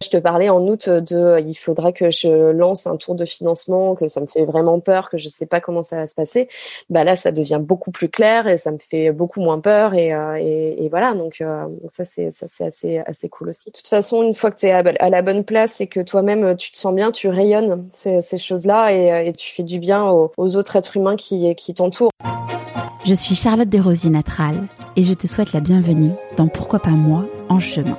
Je te parlais en août de il faudrait que je lance un tour de financement, que ça me fait vraiment peur, que je sais pas comment ça va se passer. Bah là, ça devient beaucoup plus clair et ça me fait beaucoup moins peur et, euh, et, voilà. Donc euh, ça c'est ça c'est assez assez cool aussi. De toute façon, une fois que tu es à la bonne place et que toi-même tu te sens bien, tu rayonnes ces, choses-là et, et, tu fais du bien aux, aux autres êtres humains qui qui t'entourent. Je suis Charlotte Desrosiers Natral et je te souhaite la bienvenue dans Pourquoi pas moi en chemin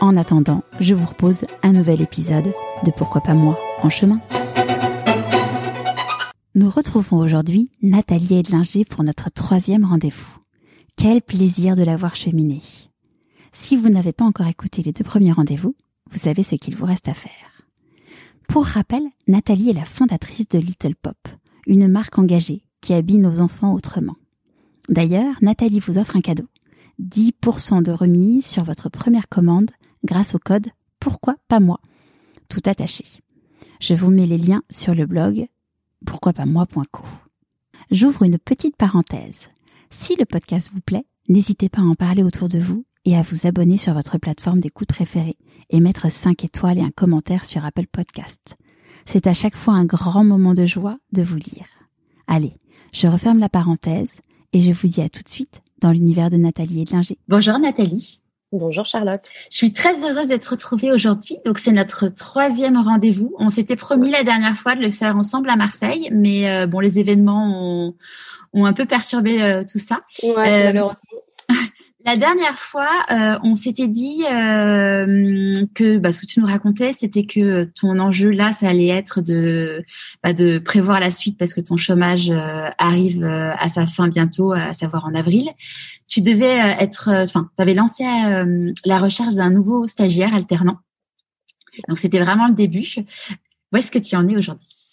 En attendant, je vous propose un nouvel épisode de Pourquoi pas moi en chemin. Nous retrouvons aujourd'hui Nathalie Edlinger pour notre troisième rendez-vous. Quel plaisir de l'avoir cheminée. Si vous n'avez pas encore écouté les deux premiers rendez-vous, vous savez ce qu'il vous reste à faire. Pour rappel, Nathalie est la fondatrice de Little Pop, une marque engagée qui habille nos enfants autrement. D'ailleurs, Nathalie vous offre un cadeau. 10% de remise sur votre première commande grâce au code Pourquoi pas moi? Tout attaché. Je vous mets les liens sur le blog pourquoipasmoi.co. J'ouvre une petite parenthèse. Si le podcast vous plaît, n'hésitez pas à en parler autour de vous et à vous abonner sur votre plateforme d'écoute préférée et mettre 5 étoiles et un commentaire sur Apple Podcast. C'est à chaque fois un grand moment de joie de vous lire. Allez, je referme la parenthèse et je vous dis à tout de suite dans l'univers de Nathalie Edlinger. Bonjour Nathalie. Bonjour Charlotte. Je suis très heureuse d'être retrouvée aujourd'hui. Donc c'est notre troisième rendez-vous. On s'était promis la dernière fois de le faire ensemble à Marseille, mais euh, bon, les événements ont, ont un peu perturbé euh, tout ça. Ouais, euh, La dernière fois, euh, on s'était dit euh, que bah, ce que tu nous racontais, c'était que ton enjeu là, ça allait être de bah, de prévoir la suite parce que ton chômage euh, arrive euh, à sa fin bientôt, à savoir en avril. Tu devais euh, être, enfin, tu avais lancé la recherche d'un nouveau stagiaire alternant. Donc c'était vraiment le début. Où est-ce que tu en es aujourd'hui?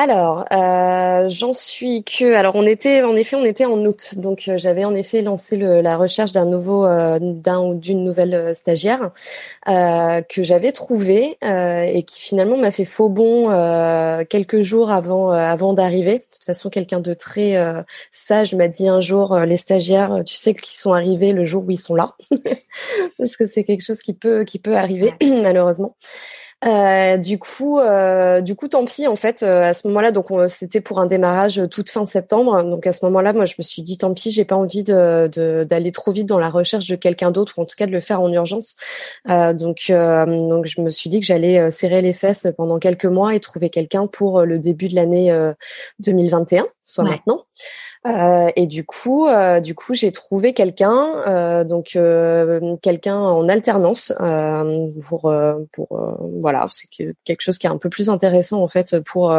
Alors, euh, j'en suis que. Alors, on était, en effet, on était en août, donc euh, j'avais en effet lancé le, la recherche d'un nouveau, euh, d'un ou d'une nouvelle stagiaire euh, que j'avais trouvé et qui finalement m'a fait faux bon quelques jours avant, avant d'arriver. De toute façon, quelqu'un de très sage m'a dit un jour les stagiaires, tu sais qu'ils sont arrivés le jour où ils sont là, parce que c'est quelque chose qui peut, qui peut arriver malheureusement. Euh, du coup, euh, du coup, tant pis en fait. Euh, à ce moment-là, donc c'était pour un démarrage toute fin septembre. Donc à ce moment-là, moi, je me suis dit tant pis, j'ai pas envie de d'aller trop vite dans la recherche de quelqu'un d'autre ou en tout cas de le faire en urgence. donc donc je me suis dit que j'allais serrer les fesses pendant quelques mois et trouver quelqu'un pour le début de l'année 2021, soit maintenant. Euh, et du coup, euh, du coup, j'ai trouvé quelqu'un, euh, donc euh, quelqu'un en alternance euh, pour pour voilà, c'est quelque chose qui est un peu plus intéressant en fait pour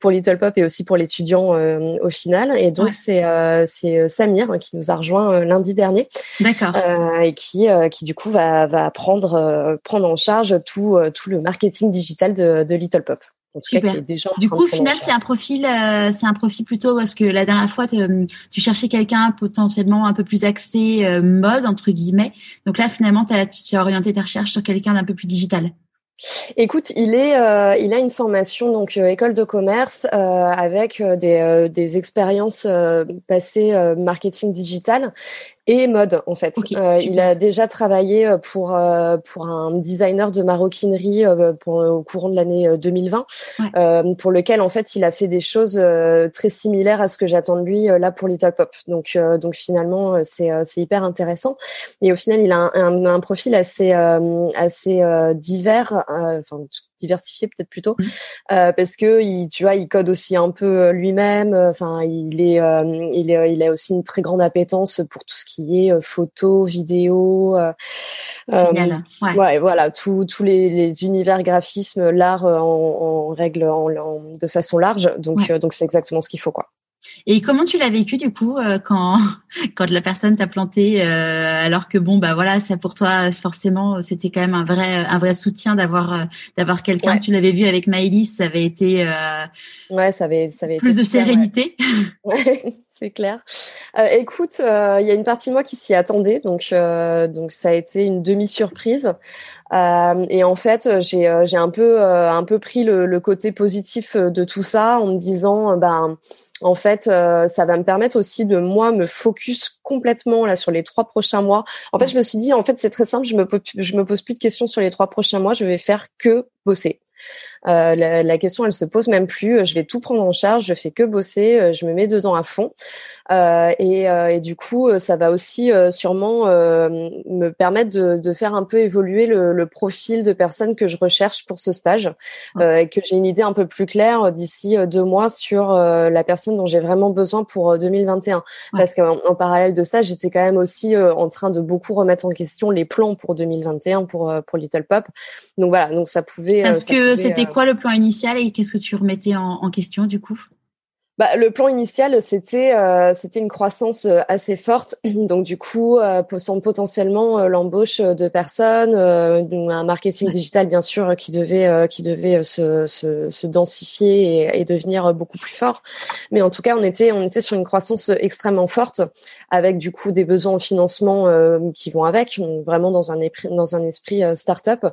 pour Little Pop et aussi pour l'étudiant au final. Et donc c'est c'est Samir qui nous a rejoint lundi dernier. D'accord. et qui qui du coup va va prendre prendre en charge tout tout le marketing digital de, de Little Pop. Super. du coup, au final, c'est un profil, euh, c'est un profil plutôt parce que la dernière fois, tu cherchais quelqu'un potentiellement un peu plus axé euh, mode entre guillemets. Donc là, finalement, tu as orienté ta recherche sur quelqu'un d'un peu plus digital. Écoute, il est, euh, il a une formation donc école de commerce avec des, des expériences passées marketing digital et mode en fait. euh, il a déjà travaillé euh, pour euh, pour un designer de maroquinerie euh, pour, au courant de l'année 2020, ouais. pour lequel en fait il a fait des choses très similaires à ce que j'attends de lui là pour Little Pop. Donc donc finalement c'est c'est hyper intéressant et au final il a un, un, un profil assez assez divers, enfin diversifié peut-être plutôt mmh. euh, parce que il, tu vois il code aussi un peu lui-même enfin il est il est il a aussi une très grande appétence pour tout ce qui qui est photo, vidéo. Génial. Ouais. ouais. voilà, tous tous les, les, univers graphisme, l'art en, en, règle en, de façon large. Donc donc c'est exactement ce qu'il faut quoi. Et comment tu l'as vécu du coup euh, quand quand la personne t'a planté euh, alors que bon bah voilà ça pour toi forcément c'était quand même un vrai un vrai soutien d'avoir euh, d'avoir quelqu'un tu l'avais vu avec Maëlys ça avait été ouais ça avait ça avait plus de sérénité ouais. C'est clair. écoute, il y a une partie de moi qui s'y attendait, donc donc ça a été une demi surprise. et en fait, j'ai j'ai un peu un peu pris le, côté positif de tout ça en me disant ben en fait, euh, ça va me permettre aussi de moi me focus complètement là sur les trois prochains mois. En fait, je me suis dit, en fait, c'est très simple. Je me je me pose plus de questions sur les trois prochains mois. Je vais faire que bosser. Euh, la, la, question, elle se pose même plus. Je vais tout prendre en charge. Je fais que bosser. Euh, je me mets dedans à fond. Euh, et, euh, et, du coup, ça va aussi sûrement me permettre de, de, faire un peu évoluer le, le, profil de personnes que je recherche pour ce stage et que j'ai une idée un peu plus claire d'ici deux mois sur la personne dont j'ai vraiment besoin pour 2021. Parce qu'en en parallèle de ça, j'étais quand même aussi en train de beaucoup remettre en question les plans pour 2021 pour pour Little Pop. Donc voilà, donc ça pouvait. Parce que c'était quoi le plan initial et qu'est-ce que tu remettais en, en question du coup? Bah, le plan initial, c'était euh, c'était une croissance euh, assez forte, donc du coup, euh, potentiellement euh, l'embauche de personnes, un marketing digital bien sûr qui devait qui devait se, se, se densifier et, et, devenir beaucoup plus fort. Mais en tout cas, on était on était sur une croissance extrêmement forte, avec du coup des besoins en financement qui vont avec, vraiment dans un dans un esprit start-up.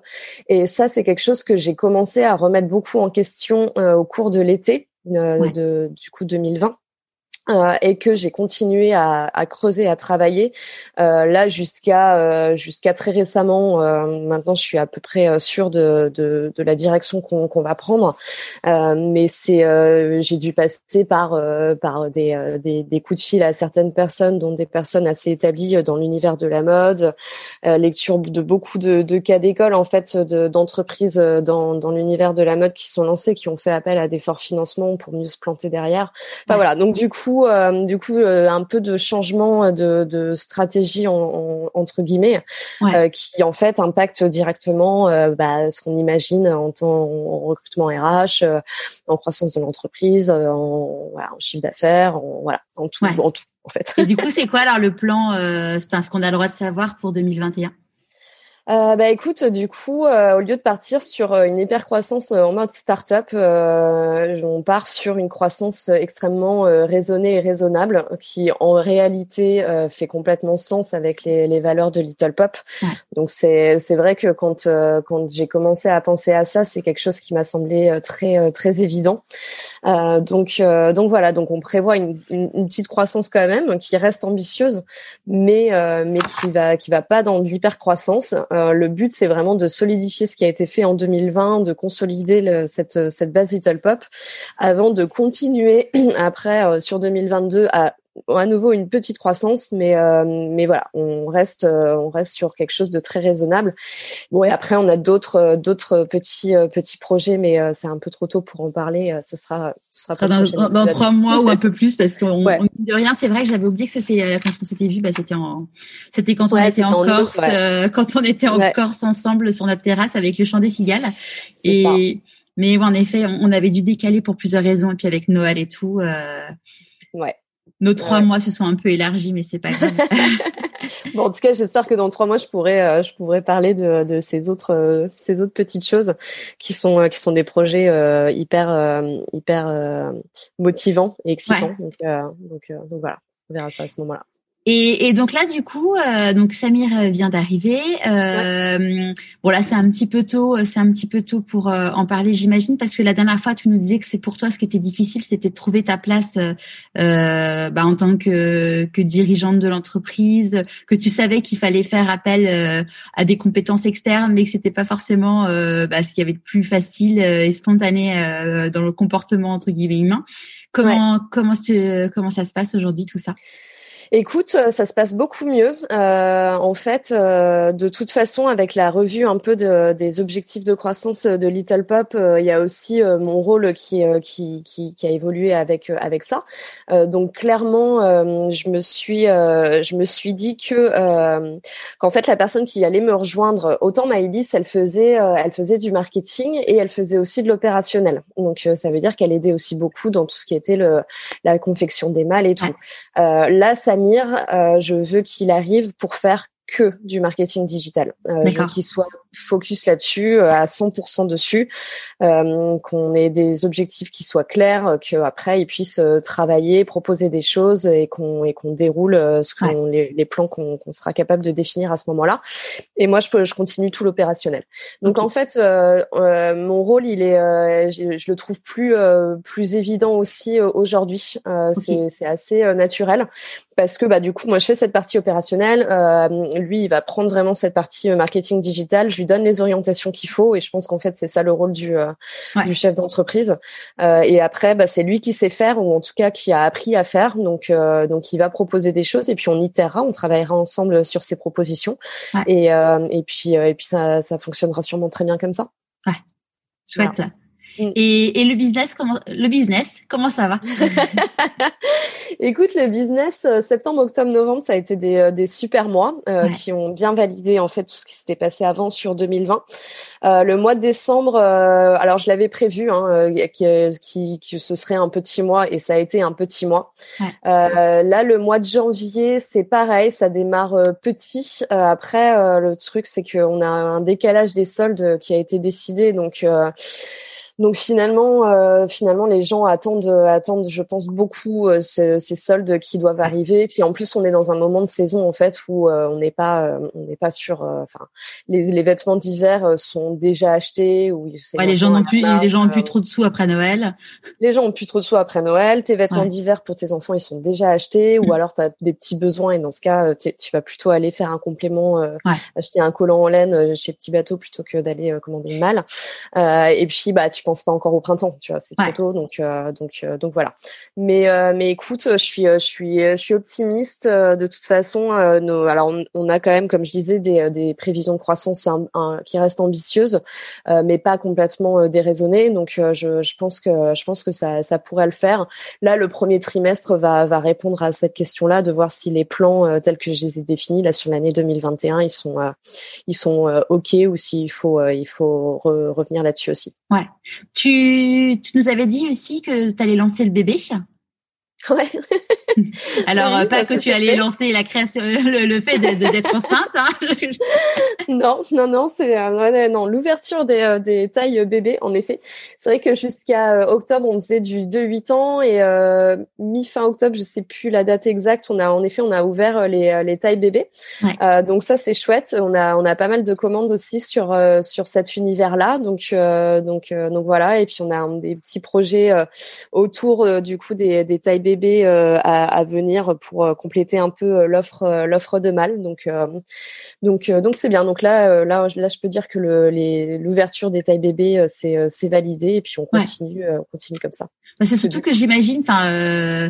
Et ça, c'est quelque chose que j'ai commencé à remettre beaucoup en question au cours de l'été euh, de, du coup 2020. Euh, et que j'ai continué à, à, creuser, à travailler euh, là jusqu'à euh, jusqu'à très récemment. Euh, maintenant, je suis à peu près sûre de, de, de la direction qu'on qu'on va prendre, mais c'est j'ai dû passer par par des, des, des coups de fil à certaines personnes, dont des personnes assez établies dans l'univers de la mode, lecture de beaucoup de, de cas d'école en fait d'entreprises dans, dans l'univers de la mode qui sont lancées, qui ont fait appel à des forts financements pour mieux se planter derrière. Enfin voilà, donc du coup euh, du coup, euh, un peu de changement de, de stratégie en, entre guillemets, euh, qui en fait impacte directement bah, ce qu'on imagine en, temps, en recrutement RH, en croissance de l'entreprise, en, voilà, en chiffre d'affaires, en voilà, en tout, en tout en fait. Et du coup, c'est quoi alors le plan, euh, ce qu'on a le droit de savoir pour 2021 euh, bah écoute, du coup, euh, au lieu de partir sur euh, une hyper croissance euh, en mode startup, euh, on part sur une croissance extrêmement raisonnée et raisonnable, qui en réalité fait complètement sens avec les, les valeurs de Little Pop. Donc c'est c'est vrai que quand quand j'ai commencé à penser à ça, c'est quelque chose qui m'a semblé très très évident. donc donc voilà, donc on prévoit une, une, une, petite croissance quand même qui reste ambitieuse, mais mais qui va qui va pas dans l'hyper croissance. Euh, le but, c'est vraiment de solidifier ce qui a été fait en 2020, de consolider cette, cette base Little Pop, avant de continuer après euh, sur 2022 à à nouveau une petite croissance, mais euh, mais voilà, on reste on reste sur quelque chose de très raisonnable. Bon et après on a d'autres d'autres petits petits projets, mais c'est un peu trop tôt pour en parler. ce sera ce sera dans, dans, trois mois ou un peu plus parce qu'on ouais. dit de rien. C'est vrai que j'avais oublié que c'était quand on s'était vu, bah c'était en c'était quand on était en Corse, quand on était en Corse ensemble sur notre terrasse avec le chant des cigales. Et mais en effet, on, avait dû décaler pour plusieurs raisons et puis avec Noël et tout. ouais. Nos trois mois se sont un peu élargis, mais c'est pas grave. bon, en tout cas, j'espère que dans trois mois, je pourrais, euh, je pourrais parler de, de ces autres, euh, ces autres petites choses qui sont, euh, qui sont des projets hyper, hyper motivants et excitants. Donc, donc, donc voilà, on verra ça à ce moment-là. Et, et, donc là, du coup, euh, donc Samir vient d'arriver. Euh, Bon là, c'est un petit peu tôt, c'est un petit peu tôt pour euh, en parler, j'imagine, parce que la dernière fois, tu nous disais que c'est pour toi ce qui était difficile, c'était de trouver ta place euh, bah, en tant que, que dirigeante de l'entreprise, que tu savais qu'il fallait faire appel euh, à des compétences externes, mais que c'était pas forcément bah, ce qui avait de plus facile et spontané dans le comportement entre guillemets humain. Comment comment comment ça se passe aujourd'hui tout ça? Écoute, euh, ça se passe beaucoup mieux. Euh, en fait, euh, de toute façon, avec la revue un peu de, des objectifs de croissance de Little Pop, euh, il y a aussi euh, mon rôle qui, qui, qui, qui, a évolué avec avec ça. donc clairement, je me suis je me suis dit que qu'en fait la personne qui allait me rejoindre, autant Maëlys, elle faisait elle faisait du marketing et elle faisait aussi de l'opérationnel. Donc ça veut dire qu'elle aidait aussi beaucoup dans tout ce qui était le la confection des malles et tout. là, ça euh, je veux qu'il arrive pour faire que du marketing digital. Euh, qu'il soit focus là-dessus, euh, à 100% dessus, euh, qu'on ait des objectifs qui soient clairs, euh, qu'après ils puissent travailler, proposer des choses et qu'on et qu'on déroule ce qu'on les, les, plans qu'on sera capable de définir à ce moment-là. Et moi, je, peux, je continue tout l'opérationnel. Donc en fait, euh, mon rôle, il est, je, je, le trouve plus plus évident aussi aujourd'hui. Okay. C'est assez naturel parce que bah du coup, moi, je fais cette partie opérationnelle. lui, il va prendre vraiment cette partie marketing digital. Je donne les orientations qu'il faut et je pense qu'en fait c'est ça le rôle du, euh, du chef d'entreprise. Euh, et après, bah, c'est lui qui sait faire ou en tout cas qui a appris à faire. Donc euh, donc il va proposer des choses et puis on itérera, on travaillera ensemble sur ses propositions et et puis et puis ça ça fonctionnera sûrement très bien comme ça. Ouais, chouette. Et, et, le business, comment le business, comment ça va Écoute, le business, euh, septembre, octobre, novembre, ça a été des, euh, des super mois euh, qui ont bien validé en fait tout ce qui s'était passé avant sur 2020. Euh, le mois de décembre, euh, alors je l'avais prévu, hein, que, qui, que ce serait un petit mois et ça a été un petit mois. Ouais. là, le mois de janvier, c'est pareil, ça démarre petit. après, le truc, c'est qu'on a un décalage des soldes qui a été décidé, donc donc finalement, euh, finalement, les gens attendent, attendent, je pense beaucoup euh, ces, ces, soldes qui doivent arriver. Puis en plus, on est dans un moment de saison en fait où euh, on n'est pas, euh, on n'est pas sur, euh, enfin, les, les, vêtements d'hiver sont déjà achetés. Où ouais, les gens n'ont plus, les gens ont plus trop de sous après Noël. Les gens ont plus trop de sous après Noël. Tes vêtements ouais. d'hiver pour tes enfants, ils sont déjà achetés. Mmh. Ou alors, tu as des petits besoins et dans ce cas, tu vas plutôt aller faire un complément, ouais. acheter un collant en laine chez Petit Bateau plutôt que d'aller commander une malle. et puis, bah, tu pense pas encore au printemps, tu vois, c'est trop tôt, donc euh, donc euh, donc voilà. Mais euh, mais écoute, je suis je suis je suis optimiste de toute façon. Nos, alors on, on, a quand même, comme je disais, des, des prévisions de croissance un, un, qui restent ambitieuses, mais pas complètement déraisonnées. Donc je, je pense que je pense que ça ça pourrait le faire. Là, le premier trimestre va va répondre à cette question-là, de voir si les plans tels que je les ai définis là sur l'année 2021, ils sont ils sont ok ou s'il faut il faut re, revenir là-dessus aussi. Ouais. Tu, tu nous avais dit aussi que tu allais lancer le bébé. Ouais. Alors, oui, pas que tu allais fait. lancer la création, le, le fait d'être enceinte. Hein. non, non, non, c'est euh, non l'ouverture des, euh, des tailles bébés. En effet, c'est vrai que jusqu'à euh, octobre, on faisait du 2-8 ans et euh, mi fin octobre, je sais plus la date exacte. On a en effet, on a ouvert les, les tailles bébés. Ouais. Euh, donc ça, c'est chouette. On a on a pas mal de commandes aussi sur sur cet univers-là. Donc donc donc voilà. Et puis on a des petits projets autour du coup des, des tailles bébés à, à, venir pour compléter un peu l'offre l'offre de mal. Donc donc donc c'est bien. Donc là là là je peux dire que l'ouverture des tailles bébés c'est c'est validé et puis on continue ouais. on continue comme ça. Bah, c'est surtout que j'imagine, enfin, euh,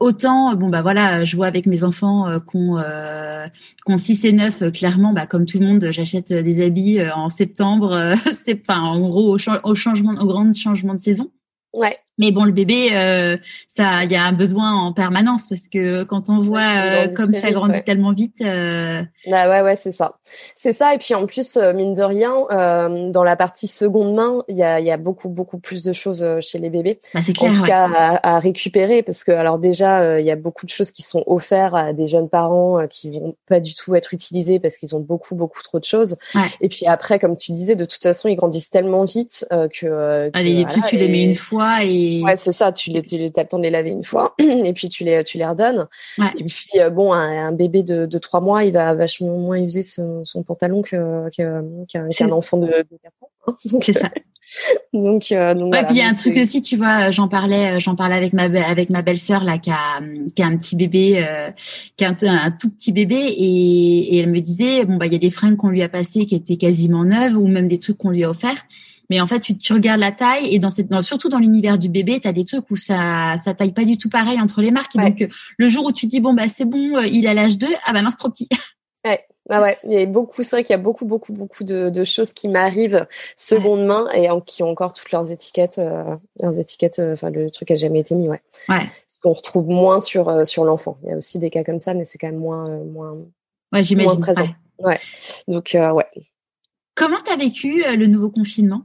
autant, bon bah voilà, je vois avec mes enfants euh, qu'on euh, qu'on 6 et 9, clairement, bah comme tout le monde, j'achète des habits en septembre, c'est, enfin, en gros au, au changement, au grand changement de saison. Ouais. Mais bon, le bébé, euh, ça, il y a un besoin en permanence parce que quand on voit euh, comme ça grandit ouais. tellement vite. Euh... Bah ouais, ouais, c'est ça, c'est ça. Et puis en plus, euh, mine de rien, euh, dans la partie seconde main, il y a, y a beaucoup, beaucoup plus de choses chez les bébés. Bah, c'est clair. En tout ouais. cas, à, à, récupérer parce que alors déjà, il y a beaucoup de choses qui sont offertes à des jeunes parents qui vont pas du tout être utilisées parce qu'ils ont beaucoup, beaucoup trop de choses. Ouais. Et puis après, comme tu disais, de toute façon, ils grandissent tellement vite que. Allez, les trucs, tu les mets une fois et Ouais, c'est ça. Tu les, tu as le temps de les laver une fois, et puis tu les, tu les redonnes. Ouais. Et puis bon, un, un, bébé de, de 3 mois, il va vachement moins user son, son pantalon que qu'un qu qu enfant de, de 4 ans. C'est ça. donc, euh, donc ouais, puis il y a un truc aussi, tu vois, j'en parlais, j'en parlais avec ma avec ma belle-sœur là qui a qui a un petit bébé, qui a un, tout petit bébé et, et elle me disait bon bah il y a des fringues qu'on lui a passées qui étaient quasiment neuves ou même des trucs qu'on lui a offerts mais en fait, tu, tu regardes la taille et dans cette, surtout dans l'univers du bébé, tu as des trucs où ça ça taille pas du tout pareil entre les marques. Et donc le jour où tu dis bon bah c'est bon, euh, il a l'âge 2, ah bah non c'est trop petit. Ouais. Ah ouais, il y a beaucoup, c'est vrai qu'il y a beaucoup, beaucoup, beaucoup de, de choses qui m'arrivent seconde main et en, qui ont encore toutes leurs étiquettes, euh, leurs étiquettes, euh, enfin le truc a jamais été mis, ouais. Ouais. Ce qu'on retrouve moins sur sur l'enfant. Il y a aussi des cas comme ça, mais c'est quand même moins moins. Ouais, j'imagine. présent. Ouais. Donc ouais. Comment t'as vécu le nouveau confinement?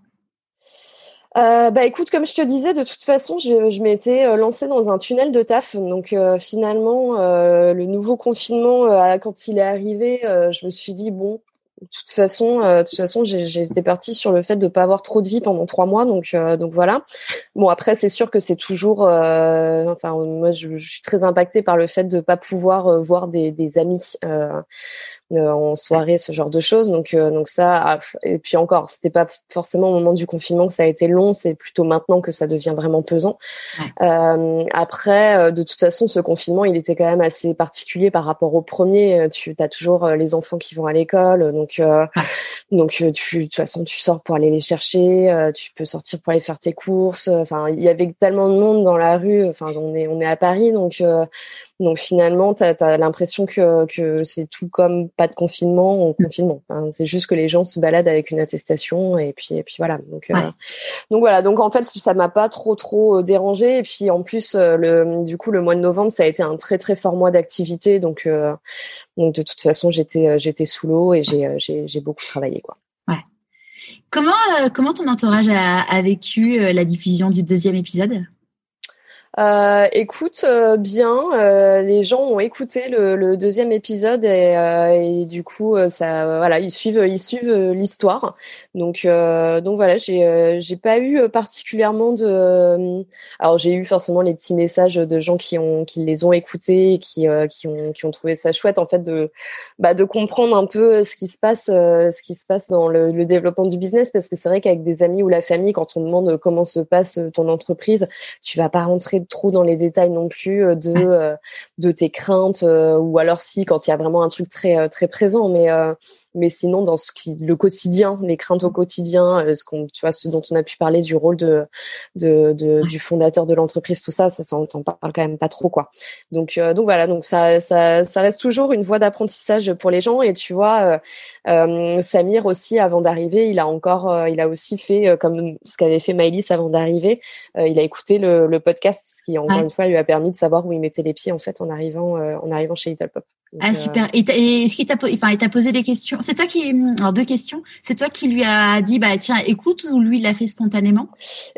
Euh, bah écoute, comme je te disais, de toute façon, je, je m'étais euh, lancée dans un tunnel de taf. Donc euh, finalement, euh, le nouveau confinement, quand il est arrivé, je me suis dit bon, de toute façon, de toute façon, j'étais partie sur le fait de pas avoir trop de vie pendant trois mois. Donc donc voilà. Bon après, c'est sûr que c'est toujours, enfin moi, je, je, suis très impactée par le fait de pas pouvoir voir des, des amis euh, en soirée, ce genre de choses. Donc, euh, donc ça, ah, et puis encore, c'était pas forcément au moment du confinement que ça a été long, c'est plutôt maintenant que ça devient vraiment pesant. Euh, après, euh, de toute façon, ce confinement, il était quand même assez particulier par rapport au premier. Tu as toujours les enfants qui vont à l'école, donc donc tu, de toute façon, tu sors pour aller les chercher, tu peux sortir pour aller faire tes courses. Enfin, il y avait tellement de monde dans la rue. Enfin, on est on est à Paris, donc donc finalement, tu as, l'impression que, que c'est tout comme pas de confinement ou confinement. c'est juste que les gens se baladent avec une attestation et puis et puis voilà. Donc euh, donc voilà. Donc en fait, ça m'a pas trop trop euh, dérangé. Et puis en plus, euh, le du coup, le mois de novembre, ça a été un très très fort mois d'activité. Donc donc de toute façon, j'étais j'étais sous l'eau et j'ai j'ai beaucoup travaillé quoi. Ouais. Comment comment ton entourage a, a vécu la diffusion du deuxième épisode? Euh, écoute, euh, bien, euh, les gens ont écouté le, le deuxième épisode et, euh, et, du coup, ça, voilà, ils suivent, ils suivent l'histoire. Donc, donc voilà, j'ai, j'ai pas eu particulièrement de. Alors, j'ai eu forcément les petits messages de gens qui ont, qui les ont écoutés et qui, qui ont, qui ont trouvé ça chouette en fait de, bah, de comprendre un peu ce qui se passe, ce qui se passe dans le, le développement du business, parce que c'est vrai qu'avec des amis ou la famille, quand on demande comment se passe ton entreprise, tu vas pas rentrer trop dans les détails non plus euh, de euh, de tes craintes euh, ou alors si quand il y a vraiment un truc très très présent mais mais sinon dans ce qui le quotidien les craintes au quotidien ce qu'on tu vois ce dont on a pu parler du rôle de, de, de du fondateur de l'entreprise tout ça ça t'en parle quand même pas trop quoi. Donc donc voilà donc ça ça ça reste toujours une voie d'apprentissage pour les gens. Et tu vois euh, Samir aussi avant d'arriver il a encore il a aussi fait comme ce qu'avait fait Maëlys avant d'arriver il a écouté le, le podcast ce qui encore une fois lui a permis de savoir où il mettait les pieds en fait en arrivant en arrivant chez Little Pop ah euh, super. Et, est-ce qu'il t'a, enfin, il t'a posé des questions C'est toi qui, alors deux questions. C'est toi qui lui a dit, bah tiens, écoute, ou lui il l'a fait spontanément?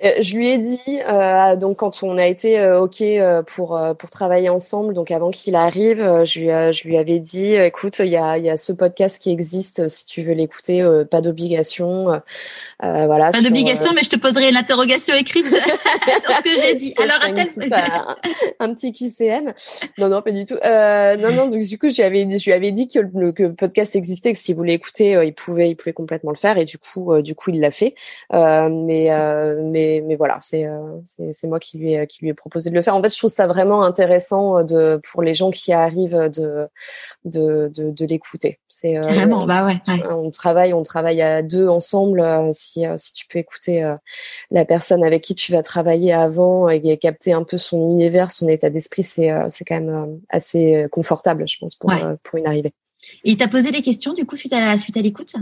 Euh, Je lui ai dit, euh, donc quand on a été euh, ok pour pour travailler ensemble, donc avant qu'il arrive, je lui je lui avais dit, écoute, il y a il y a ce podcast qui existe, si tu veux l'écouter, pas d'obligation, voilà. Pas d'obligation, mais je te poserai une interrogation écrite sur ce que j'ai dit. Alors un, un, petit QCM. Non non pas du tout. non non donc du coup je lui avais, je lui avais dit que le, que podcast existait, que s'il voulait écouter, euh, il pouvait, il pouvait complètement le faire, et du coup, euh, du coup, il l'a fait. Euh, mais, mais, mais voilà, c'est, c'est, moi qui lui, ai, qui lui ai proposé de le faire. En fait, je trouve ça vraiment intéressant de, pour les gens qui arrivent de, de, de, de l'écouter. C'est vraiment, bah ouais, On travaille, on travaille à deux ensemble. si, si tu peux écouter la personne avec qui tu vas travailler avant et capter un peu son univers, son état d'esprit, c'est, c'est quand même assez confortable, je pense pour, pour une arrivée. Et il t'a posé des questions du coup suite à suite à l'écoute?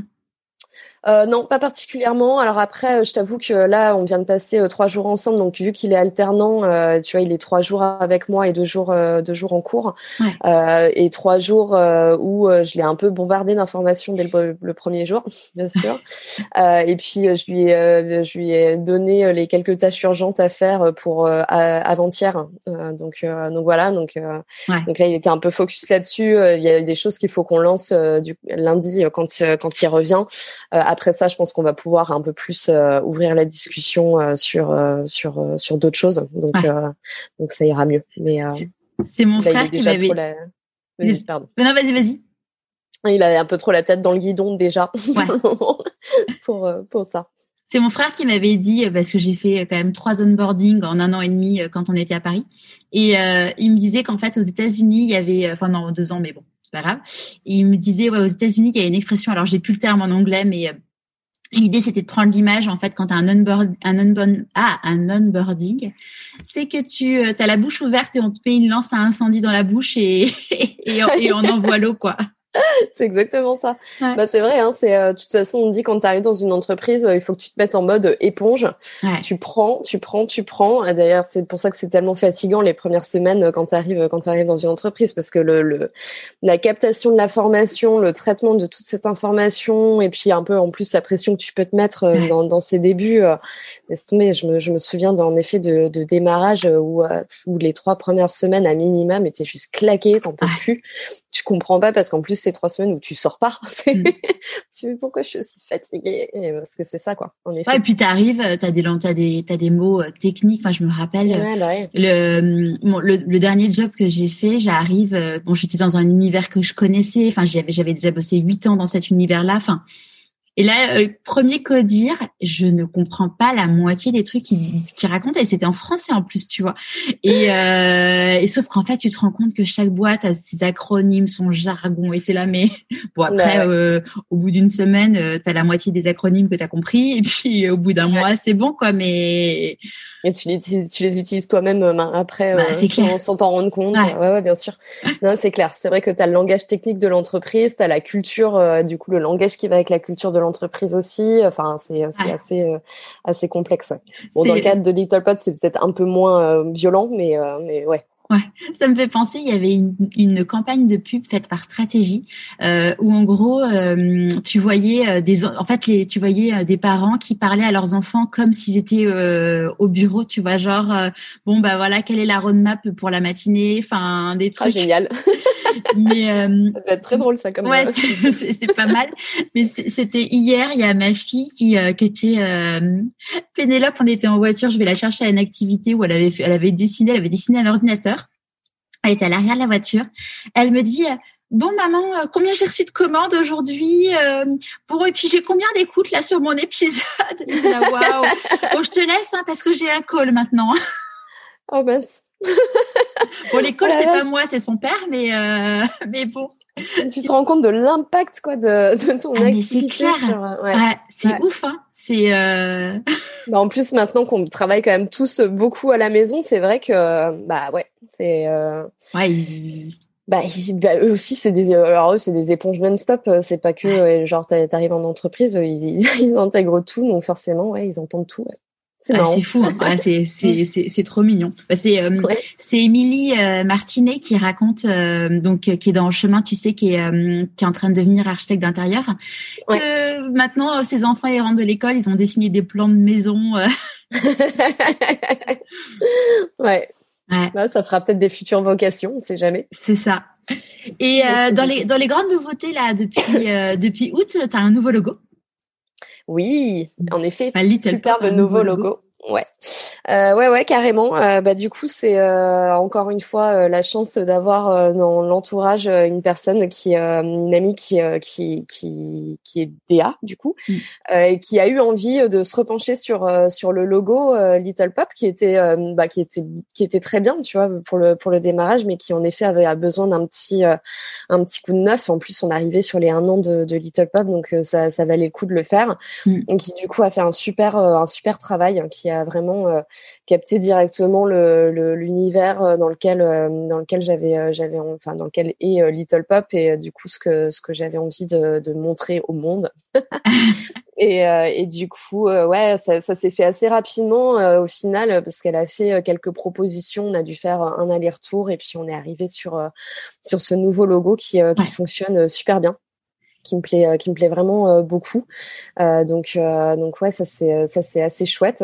Euh, non, pas particulièrement. Alors après, euh, je t'avoue que là, on vient de passer euh, trois jours ensemble, donc vu qu'il est alternant, euh, tu vois, il est trois jours avec moi et deux jours, deux jours en cours, et trois jours où je l'ai un peu bombardé d'informations dès le, premier jour, bien sûr. et puis je lui, ai, je lui ai donné les quelques tâches urgentes à faire pour avant-hier. donc, donc voilà. Donc, donc là, il était un peu focus là-dessus. Il y a des choses qu'il faut qu'on lance du lundi quand quand il revient après ça, je pense qu'on va pouvoir un peu plus euh, ouvrir la discussion euh, sur euh, sur sur d'autres choses. Donc donc ça ira mieux. Mais c'est mon frère qui m'avait. Vas-y, pardon. non, vas-y, vas-y. Il a un peu trop la tête dans le guidon déjà pour pour ça. C'est mon frère qui m'avait dit parce que j'ai fait quand même trois onboarding en un an et demi quand on était à Paris, et il me disait qu'en fait aux États-Unis il y avait, enfin non deux ans, mais bon c'est pas grave. il me disait ouais aux États-Unis il y a une expression, alors j'ai plus le terme en anglais, mais L'idée, c'était de prendre l'image, en fait, quand tu as un, onboard, un, onboard, ah, un c'est que tu euh, as la bouche ouverte et on te met une lance à incendie dans la bouche et, et, et on envoie l'eau, quoi. c'est exactement ça. Bah c'est vrai. Hein, c'est euh, de toute façon on dit quand tu arrives dans une entreprise, euh, il faut que tu te mettes en mode éponge. Tu prends, tu prends, tu prends. D'ailleurs c'est pour ça que c'est tellement fatigant les premières semaines quand tu arrives quand tu arrives dans une entreprise parce que le, le, la captation de la formation, le traitement de toute cette information et puis un peu en plus la pression que tu peux te mettre euh, dans, dans ces débuts. laisse tomber. Je me, je me souviens en effet de, de démarrage où où les trois premières semaines à minimum étaient juste claquées, t'en peux plus. Tu comprends pas parce qu'en plus ces trois semaines où tu sors pas. Mm. tu sais pourquoi je suis aussi fatiguée? Parce que c'est ça, quoi. En effet. Ouais, et puis t'arrives, t'as des, t'as des, t'as des mots euh, techniques. Moi, je me rappelle bah le, le, dernier job que j'ai fait. J'arrive, euh, bon, j'étais dans un univers que je connaissais. Enfin, j'avais, j'avais déjà bossé huit ans dans cet univers-là. Enfin, et là, euh, premier codir, je ne comprends pas la moitié des trucs qu'il qu raconte et c'était en français en plus, tu vois. Et, euh, et sauf qu'en fait, tu te rends compte que chaque boîte a ses acronymes, son jargon. Et t'es là, mais bon après, euh, au bout d'une semaine, euh, t'as la moitié des acronymes que t'as compris et puis au bout d'un mois, c'est bon quoi. Mais et tu les, tu les utilises toi-même euh, après bah, euh, sans t'en rendre compte. Ouais. ouais, bien sûr. Non, c'est clair. C'est vrai que tu as le langage technique de l'entreprise, tu as la culture, euh, du coup, le langage qui va avec la culture de l'entreprise aussi. Enfin, c'est assez, assez complexe. Ouais. Bon, dans le cadre de Little Pot, c'est peut-être un peu moins violent, mais, mais ouais. Ouais, ça me fait penser, il y avait une, une campagne de pub faite par Stratégie euh, où en gros euh, tu voyais euh, des en fait les tu voyais euh, des parents qui parlaient à leurs enfants comme s'ils étaient au bureau, tu vois genre bon bah voilà quelle est la roadmap pour la matinée, enfin des ah, trucs. Ah, génial. Mais ça va être très drôle ça comme ouais c'est pas mal. Mais c'était hier, il y a ma fille qui qui était Pénélope, on était en voiture, je vais la chercher à une activité où elle avait elle avait dessiné, elle avait dessiné un ordinateur elle était à l'arrière de la voiture. Elle me dit Bon maman, euh, combien j'ai reçu de commandes aujourd'hui euh, Bon et puis j'ai combien d'écoutes là sur mon épisode Waouh Bon je te laisse hein, parce que j'ai un call maintenant. Oh bah. bon les calls c'est pas moi, c'est son père, mais euh, mais bon. Tu te rends compte de l'impact quoi de, de ton ah, activité. C'est clair. Ouais. ouais c'est ouf hein. C'est. Euh... Bah, en plus maintenant qu'on travaille quand même tous beaucoup à la maison, c'est vrai que bah ouais, c'est. Euh... Ouais. Bah, bah, eux aussi c'est des alors eux c'est des éponges non-stop euh, c'est pas que ouais. genre t'arrives en entreprise ils, ils, intègrent tout donc forcément ouais ils entendent tout ouais. C'est ah, fou, hein. c'est c'est c'est trop mignon. Bah, c'est euh, c'est Émilie euh, Martinet qui raconte euh, donc qui est dans le chemin, tu sais, qui est qui est en train de devenir architecte d'intérieur. Que maintenant ses enfants ils rentrent de l'école, ils ont dessiné des plans de maison. ouais. Ouais. Bah, ça fera peut-être des futures vocations, on sait jamais. C'est ça. Et dans les dans les grandes nouveautés là depuis depuis août, tu as un nouveau logo. Oui, en effet, superbe nouveau logo. Ouais, euh, ouais, ouais, carrément. Euh, bah du coup, c'est euh, encore une fois la chance d'avoir dans l'entourage une personne qui, une amie qui, qui, qui, qui est DA du coup, mm. et qui a eu envie de se repencher sur sur le logo Little Pop, qui était, bah, qui était, qui était très bien, tu vois, pour le pour le démarrage, mais qui en effet avait besoin d'un petit, un petit coup de neuf. En plus, on arrivait sur les un an de, de Little Pop, donc ça, ça valait le coup de le faire. Mm. Et qui du coup a fait un super, un super travail, qui a vraiment capté directement le l'univers euh, dans lequel euh, dans lequel j'avais euh, j'avais enfin dans lequel est Little Pop et du coup ce que ce que j'avais envie de, de montrer au monde. et, et du coup ouais ça, ça s'est fait assez rapidement au final parce qu'elle a fait quelques propositions, on a dû faire un aller-retour et puis on est arrivé sur sur ce nouveau logo qui qui fonctionne super bien qui me plaît euh, qui me plaît vraiment euh, beaucoup. Euh, donc donc ouais ça c'est ça c'est assez chouette.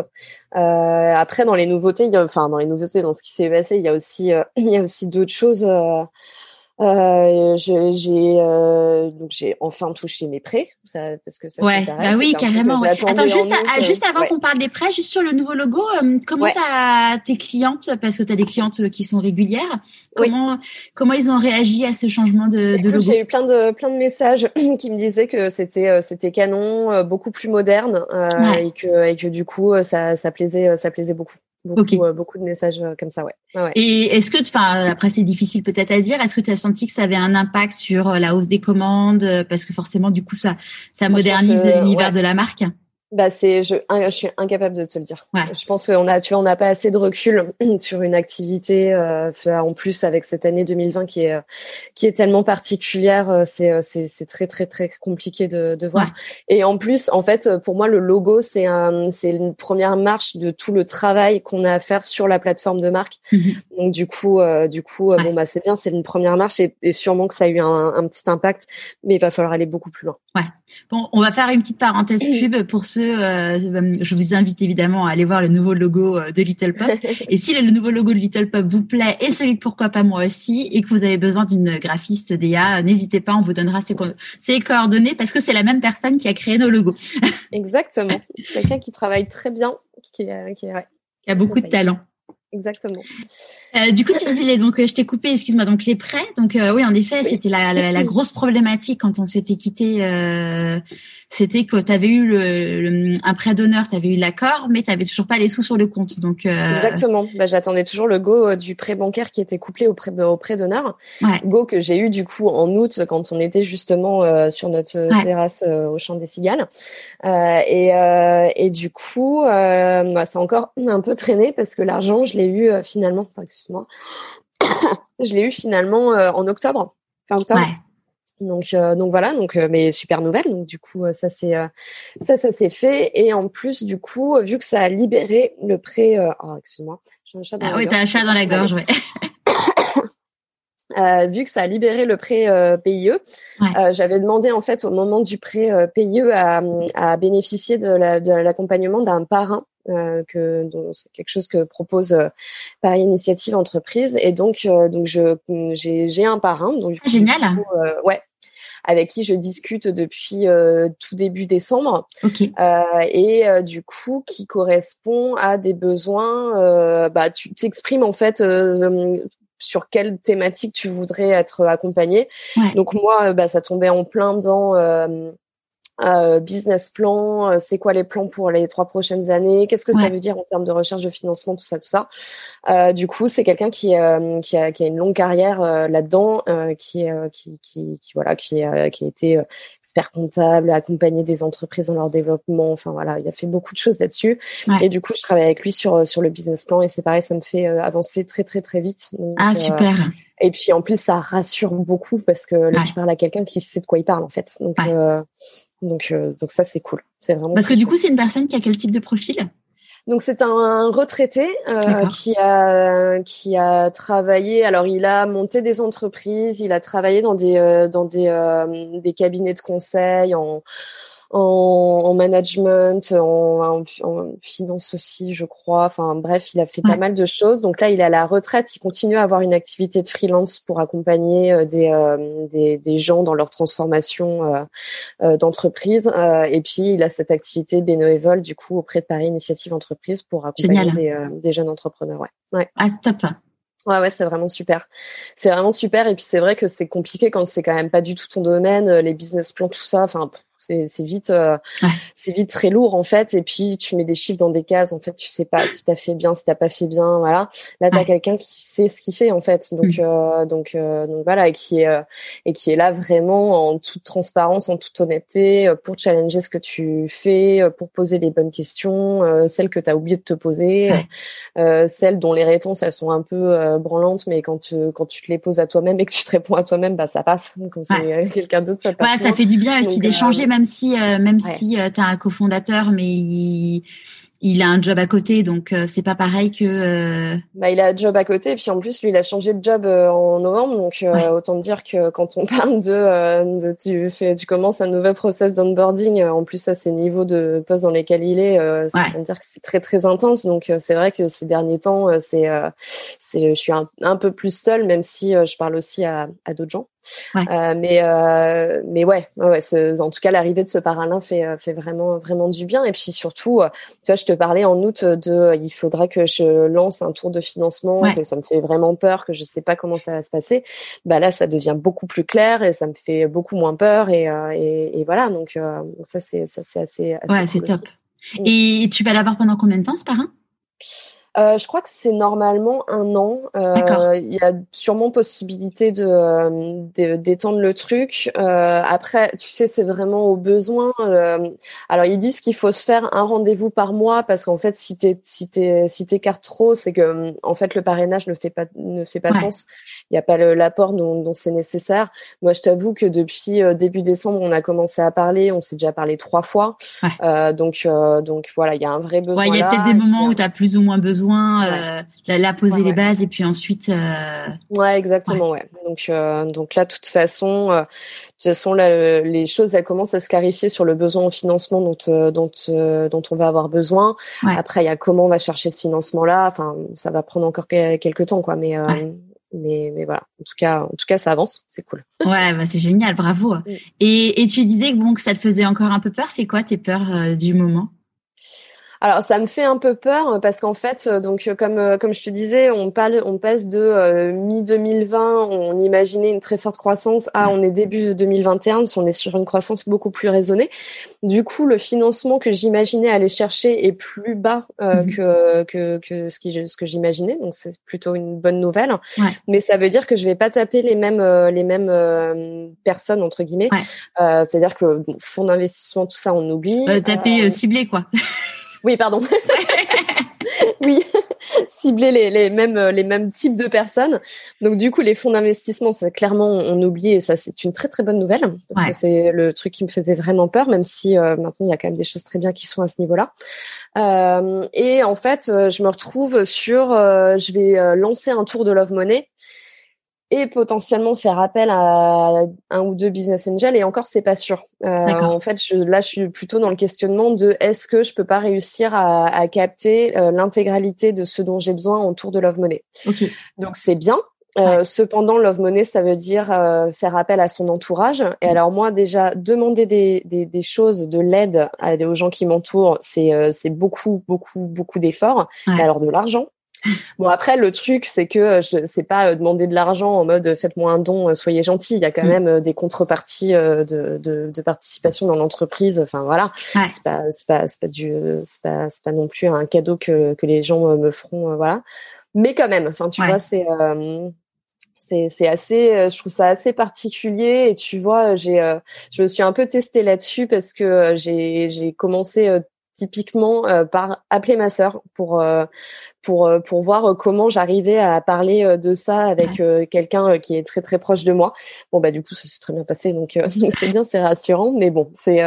Après dans les nouveautés enfin dans les nouveautés dans ce qui s'est passé il y a aussi il y a aussi d'autres choses euh, j'ai euh, donc j'ai enfin touché mes prêts ça, parce que ça ouais bah oui carrément attends juste juste avant qu'on parle des prêts juste sur le nouveau logo comment t'as tes clientes parce que t'as des clientes qui sont régulières comment comment ils ont réagi à ce changement de, de logo? j'ai eu plein de plein de messages qui me disaient que c'était c'était canon beaucoup plus moderne et que et que du coup ça ça plaisait ça plaisait beaucoup Beaucoup, euh, beaucoup de messages euh, comme ça, ouais. ouais, Et est-ce que, enfin, après c'est difficile peut-être à dire, est-ce que tu as senti que ça avait un impact sur euh, la hausse des commandes, parce que forcément, du coup, ça, ça modernise l'univers de la marque? Bah c'est je, je suis incapable de te le dire. Ouais. Je pense qu'on a tu vois on n'a pas assez de recul sur une activité euh, en plus avec cette année 2020 qui est qui est tellement particulière, euh, c'est euh, c'est c'est très très très compliqué de de voir. Et en plus en fait pour moi le logo c'est un c'est une première marche de tout le travail qu'on a à faire sur la plateforme de marque. Mhm. Donc du coup euh, du coup bon bah c'est bien, c'est une première marche et, et, sûrement que ça a eu un, un petit impact mais il va falloir aller beaucoup plus loin. Ouais. Bon, on va faire une petite parenthèse pub pour ceux. Euh, je vous invite évidemment à aller voir le nouveau logo euh, de Little Pop. et si le nouveau logo de Little Pop vous plaît et celui de Pourquoi pas moi aussi, et que vous avez besoin d'une graphiste DA, n'hésitez pas, on vous donnera ses, ses coordonnées parce que c'est la même personne qui a créé nos logos. Exactement. Quelqu'un qui travaille très bien, qui, a beaucoup de talent. Exactement. Euh, du coup, tu disais donc je t'ai coupé, excuse-moi. Donc les prêts, donc oui, en effet, c'était la, la, grosse problématique quand on s'était quitté euh, c'était que tu avais eu le, un prêt d'honneur, tu avais eu l'accord, mais tu avais toujours pas les sous sur le compte. Donc euh... Exactement. Bah, j'attendais toujours le go euh, du prêt bancaire qui était couplé au prêt, au prêt d'honneur. Ouais. Go que j'ai eu du coup en août quand on était justement euh, sur notre terrasse euh, au champ des cigales. et, et du coup, bah, ça a encore un peu traîné parce que l'argent, je l'ai eu finalement. Excuse-moi. je l'ai eu finalement en octobre. Fin octobre. Ouais. Donc euh, donc voilà donc euh, mais super nouvelle donc du coup euh, ça c'est ça ça s'est fait et en plus du coup vu que ça a libéré le prêt oh excuse-moi j'ai un chat dans ah, la oui t'as un chat dans la gorge ouais Euh, vu que ça a libéré le prêt PIE, euh, j'avais demandé en fait au moment du prêt PIE à, à, bénéficier de l'accompagnement la, d'un parrain que c'est quelque chose que propose par initiative entreprise et donc donc je j'ai un parrain donc génial ouais avec qui je discute depuis euh, tout début décembre. Euh, et euh, du coup, qui correspond à des besoins. bah, tu t'exprimes en fait sur quelle thématique tu voudrais être accompagné. Donc moi, bah, ça tombait en plein dans euh, business plan, euh, c'est quoi les plans pour les trois prochaines années, qu'est-ce que ça veut dire en termes de recherche de financement, tout ça, tout ça? Euh, du coup, c'est quelqu'un qui, euh, qui, a, qui a une longue carrière là-dedans, qui, qui, qui, qui, voilà, qui, qui a été expert comptable, accompagné des entreprises dans leur développement. Enfin voilà, il a fait beaucoup de choses là-dessus. Et du coup, je travaille avec lui sur sur le business plan et c'est pareil, ça me fait avancer très très très vite. ah super. Et puis en plus, ça rassure beaucoup parce que là, je parle à quelqu'un qui sait de quoi il parle en fait. Donc, euh, donc, euh, donc ça, c'est cool. C'est vraiment. Parce que du coup, c'est une personne qui a quel type de profil? Donc c'est un retraité euh, qui a qui a travaillé. Alors il a monté des entreprises, il a travaillé dans des euh, dans des des cabinets de conseil en en, en management, en, en, finance aussi, je crois. Enfin bref, il a fait pas mal de choses. Donc là, il est à la retraite. Il continue à avoir une activité de freelance pour accompagner euh, des, euh, des, des, gens dans leur transformation euh, euh d'entreprise. et puis, il a cette activité bénévole du coup auprès de Paris Initiative Entreprise pour accompagner des, des, jeunes entrepreneurs. Ouais. ouais. Ah, top. Ouais, ouais, c'est vraiment super. C'est vraiment super. Et puis c'est vrai que c'est compliqué quand c'est quand même pas du tout ton domaine, les business plans, tout ça. Enfin, c'est vite euh, c'est vite très lourd en fait. Et puis tu mets des chiffres dans des cases. En fait tu sais pas si t'as fait bien si t'as pas fait bien voilà. Là t'as quelqu'un qui sait ce qu'il fait en fait. Donc mm. euh, donc euh, donc voilà. Et qui est et qui est là vraiment en toute transparence en toute honnêteté pour challenger ce que tu fais pour poser les bonnes questions celles que t'as oublié de te poser celles dont les réponses elles sont un peu branlantes. Mais quand tu quand tu te les poses à toi-même et que tu te réponds à toi-même bah ça passe. Quand c'est quelqu'un d'autre ça passe ouais ça fait du bien aussi d'échanger même si euh, même si euh, tu as un cofondateur mais il a un job à côté, donc euh, c'est pas pareil que. Euh, bah, il a un job à côté, et puis en plus, lui, il a changé de job euh, en novembre, donc autant dire que quand on parle de, de, tu fais, tu commences un nouvel process d'onboarding, en plus à ces niveaux de poste dans lesquels il est, c'est autant dire que c'est très très intense. Donc c'est vrai que ces derniers temps, c'est, c'est, je suis un, un, peu plus seule, même si je parle aussi à, à d'autres gens. Euh, mais euh, mais ouais, ouais en tout cas l'arrivée de ce parrain fait euh, fait vraiment vraiment du bien. Et puis surtout tu vois je te parlais en août de il faudra que je lance un tour de financement que ça me fait vraiment peur que je sais pas comment ça va se passer. Bah là ça devient beaucoup plus clair et ça me fait beaucoup moins peur et et, et voilà. Donc ça c'est ça c'est assez, assez ouais c'est top. Mm. et tu vas l'avoir pendant combien de temps ce parrain? Euh, je crois que c'est normalement un an. Euh, il y a sûrement possibilité de euh, d'étendre le truc. Euh, après, tu sais, c'est vraiment au besoin. Euh, alors ils disent qu'il faut se faire un rendez-vous par mois parce qu'en fait, si t'es si t'es si t'écartes trop, c'est que en fait le parrainage ne fait pas ne fait pas sens. Il n'y a pas l'apport dont, dont c'est nécessaire. Moi, je t'avoue que depuis début décembre, on a commencé à parler. On s'est déjà parlé trois fois. donc donc voilà, il y a un vrai besoin. Il y a peut-être des moments où tu as plus ou moins besoin euh, la, poser les bases et puis ensuite. Euh... Ouais, exactement, ouais. Donc, euh, donc là, de toute façon, de toute façon, là, les choses, elles commencent à se clarifier sur le besoin en financement dont dont dont on va avoir besoin. Après, il y a comment on va chercher ce financement-là. Enfin, ça va prendre encore quelques temps, quoi. Mais mais, mais voilà. En tout cas, en tout cas, ça avance. C'est cool. Ouais, bah c'est génial. Bravo. Mm. Et, et tu disais que bon que ça te faisait encore un peu peur. C'est quoi tes peurs du moment? Alors ça me fait un peu peur euh, parce qu'en fait, euh, donc euh, comme comme je te disais, on parle, on passe de mi 2020, on imaginait une très forte croissance à on est début 2021, on est sur une croissance beaucoup plus raisonnée. Du coup, le financement que j'imaginais aller chercher est plus bas mmh que, que, que ce qui ce que j'imaginais, donc c'est plutôt une bonne nouvelle. Mais ça veut dire que je vais pas taper les mêmes les mêmes personnes entre guillemets. C'est-à-dire que fonds d'investissement, tout ça, on oublie. taper ciblé quoi. Oui, pardon. oui, cibler les, les, mêmes les mêmes types de personnes. Donc du coup, les fonds d'investissement, c'est clairement on oublie et ça c'est une très très bonne nouvelle parce que c'est le truc qui me faisait vraiment peur, même si euh, maintenant il y a quand même des choses très bien qui sont à ce niveau-là. Euh, et en fait, euh, je me retrouve sur, euh, je vais lancer un tour de Love Money et potentiellement faire appel à un ou deux business angels et encore c'est pas sûr. Euh, en fait, je, là je suis plutôt dans le questionnement de est-ce que je peux pas réussir à, à capter euh, l'intégralité de ce dont j'ai besoin autour de Love Money. Okay. Donc c'est bien. Euh, Cependant, Love Money, ça veut dire euh, faire appel à son entourage. Et mm. alors moi, déjà, demander des, des, des choses, de l'aide aux gens qui m'entourent, c'est euh, c'est beaucoup, beaucoup, beaucoup d'efforts. Et alors de l'argent, Bon après le truc c'est que euh, je c'est pas euh, demander de l'argent en mode faites-moi un don soyez gentil il y a quand mm. même des contreparties de, de, de participation dans l'entreprise. Enfin voilà. C'est pas c'est pas c'est pas du c'est pas c'est pas non plus un cadeau que que les gens me feront voilà. Mais quand même enfin tu vois c'est c'est c'est assez je trouve ça assez particulier. Et tu vois j'ai je me suis un peu testée là-dessus parce que j'ai j'ai commencé typiquement euh, par appeler ma sœur pour euh, pour euh, pour voir comment j'arrivais à parler de ça avec quelqu'un qui est très très proche de moi. Bon bah du coup ça s'est très bien passé donc c'est bien c'est rassurant mais bon c'est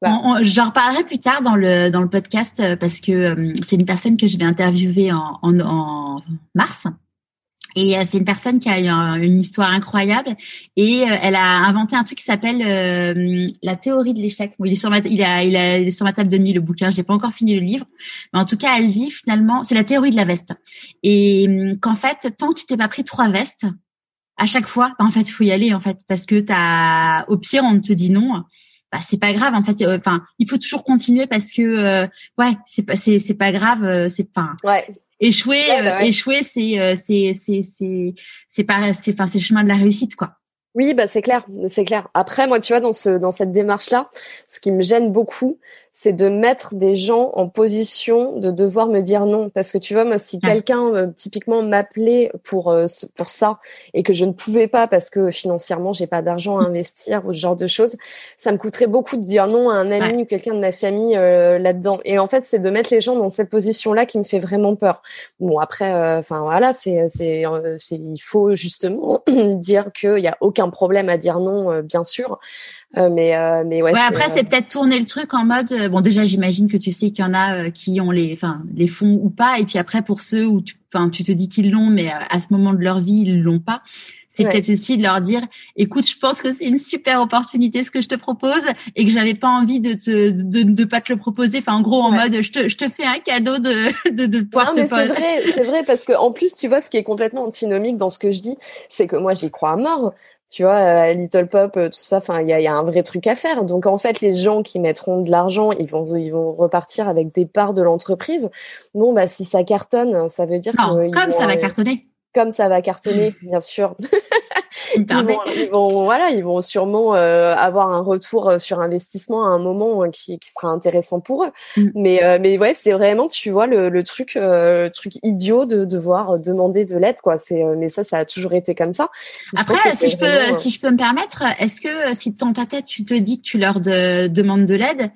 J'en reparlerai plus tard dans le dans le podcast parce que c'est une personne que je vais interviewer en, en, en mars et euh, c'est une personne qui a une histoire incroyable et euh, elle a inventé un truc qui s'appelle euh, la théorie de l'échec. il est sur ma il a, il a est sur ma table de nuit le bouquin. J'ai pas encore fini le livre, mais en tout cas elle dit finalement c'est la théorie de la veste et hum, qu'en fait tant que tu t'es pas pris trois vestes à chaque fois, bah, en fait il faut y aller en fait parce que t'as au pire on te dit non. Bah, c'est pas grave en fait enfin il faut toujours continuer parce que ouais c'est pas c'est pas grave c'est pas ouais Échouer, bah euh, échouer, c'est euh, c'est c'est c'est c'est pas c'est enfin c'est le chemin de la réussite quoi. Oui, bah c'est clair, c'est clair. Après, moi, tu vois, dans ce dans cette démarche-là, ce qui me gêne beaucoup, c'est de mettre des gens en position de devoir me dire non. Parce que tu vois moi si quelqu'un euh, typiquement m'appelait pour euh, pour ça et que je ne pouvais pas parce que financièrement j'ai pas d'argent à investir ou ce genre de choses ça me coûterait beaucoup de dire non à un ami ou quelqu'un de ma famille euh, là-dedans. Et en fait c'est de mettre les gens dans cette position là qui me fait vraiment peur. Bon après enfin voilà c'est c'est il faut justement dire qu'il y a aucun aucun problème à dire non, bien sûr. Mais mais ouais. après, c'est peut-être tourner le truc en mode bon. Déjà, j'imagine que tu sais qu'il y en a qui ont les, enfin, les fonds ou pas. Et puis après, pour ceux où tu, enfin, tu te dis qu'ils l'ont, mais à ce moment de leur vie, ils l'ont pas c'est peut-être aussi de leur dire, écoute, je pense que c'est une super opportunité ce que je te propose et que j'avais pas envie de te de, de pas te le proposer. Enfin, en gros, en mode, je te je te fais un cadeau de de, de pouvoir non, mais c'est vrai, c'est vrai parce que en plus, tu vois, ce qui est complètement antinomique dans ce que je dis, c'est que moi, j'y crois à mort tu vois, euh, Little Pop, euh, tout ça, enfin, il y a, y a, un vrai truc à faire. Donc en fait, les gens qui mettront de l'argent, ils vont, ils vont repartir avec des parts de l'entreprise. Bon, bah si ça cartonne, ça veut dire que comme ça va cartonner comme ça va cartonner, bien sûr. ils, vont, ils, vont, voilà, ils vont sûrement euh, avoir un retour euh, sur investissement à un moment euh, qui, qui sera intéressant pour eux. Mm. Mais, mais ouais, c'est vraiment, tu vois, le, le truc, le truc idiot de devoir demander de l'aide, quoi. C'est, mais ça, ça a toujours été comme ça. Après, si je peux, si je peux me permettre, est-ce que si dans ta tête tu te dis que tu leur de, demandes de l'aide,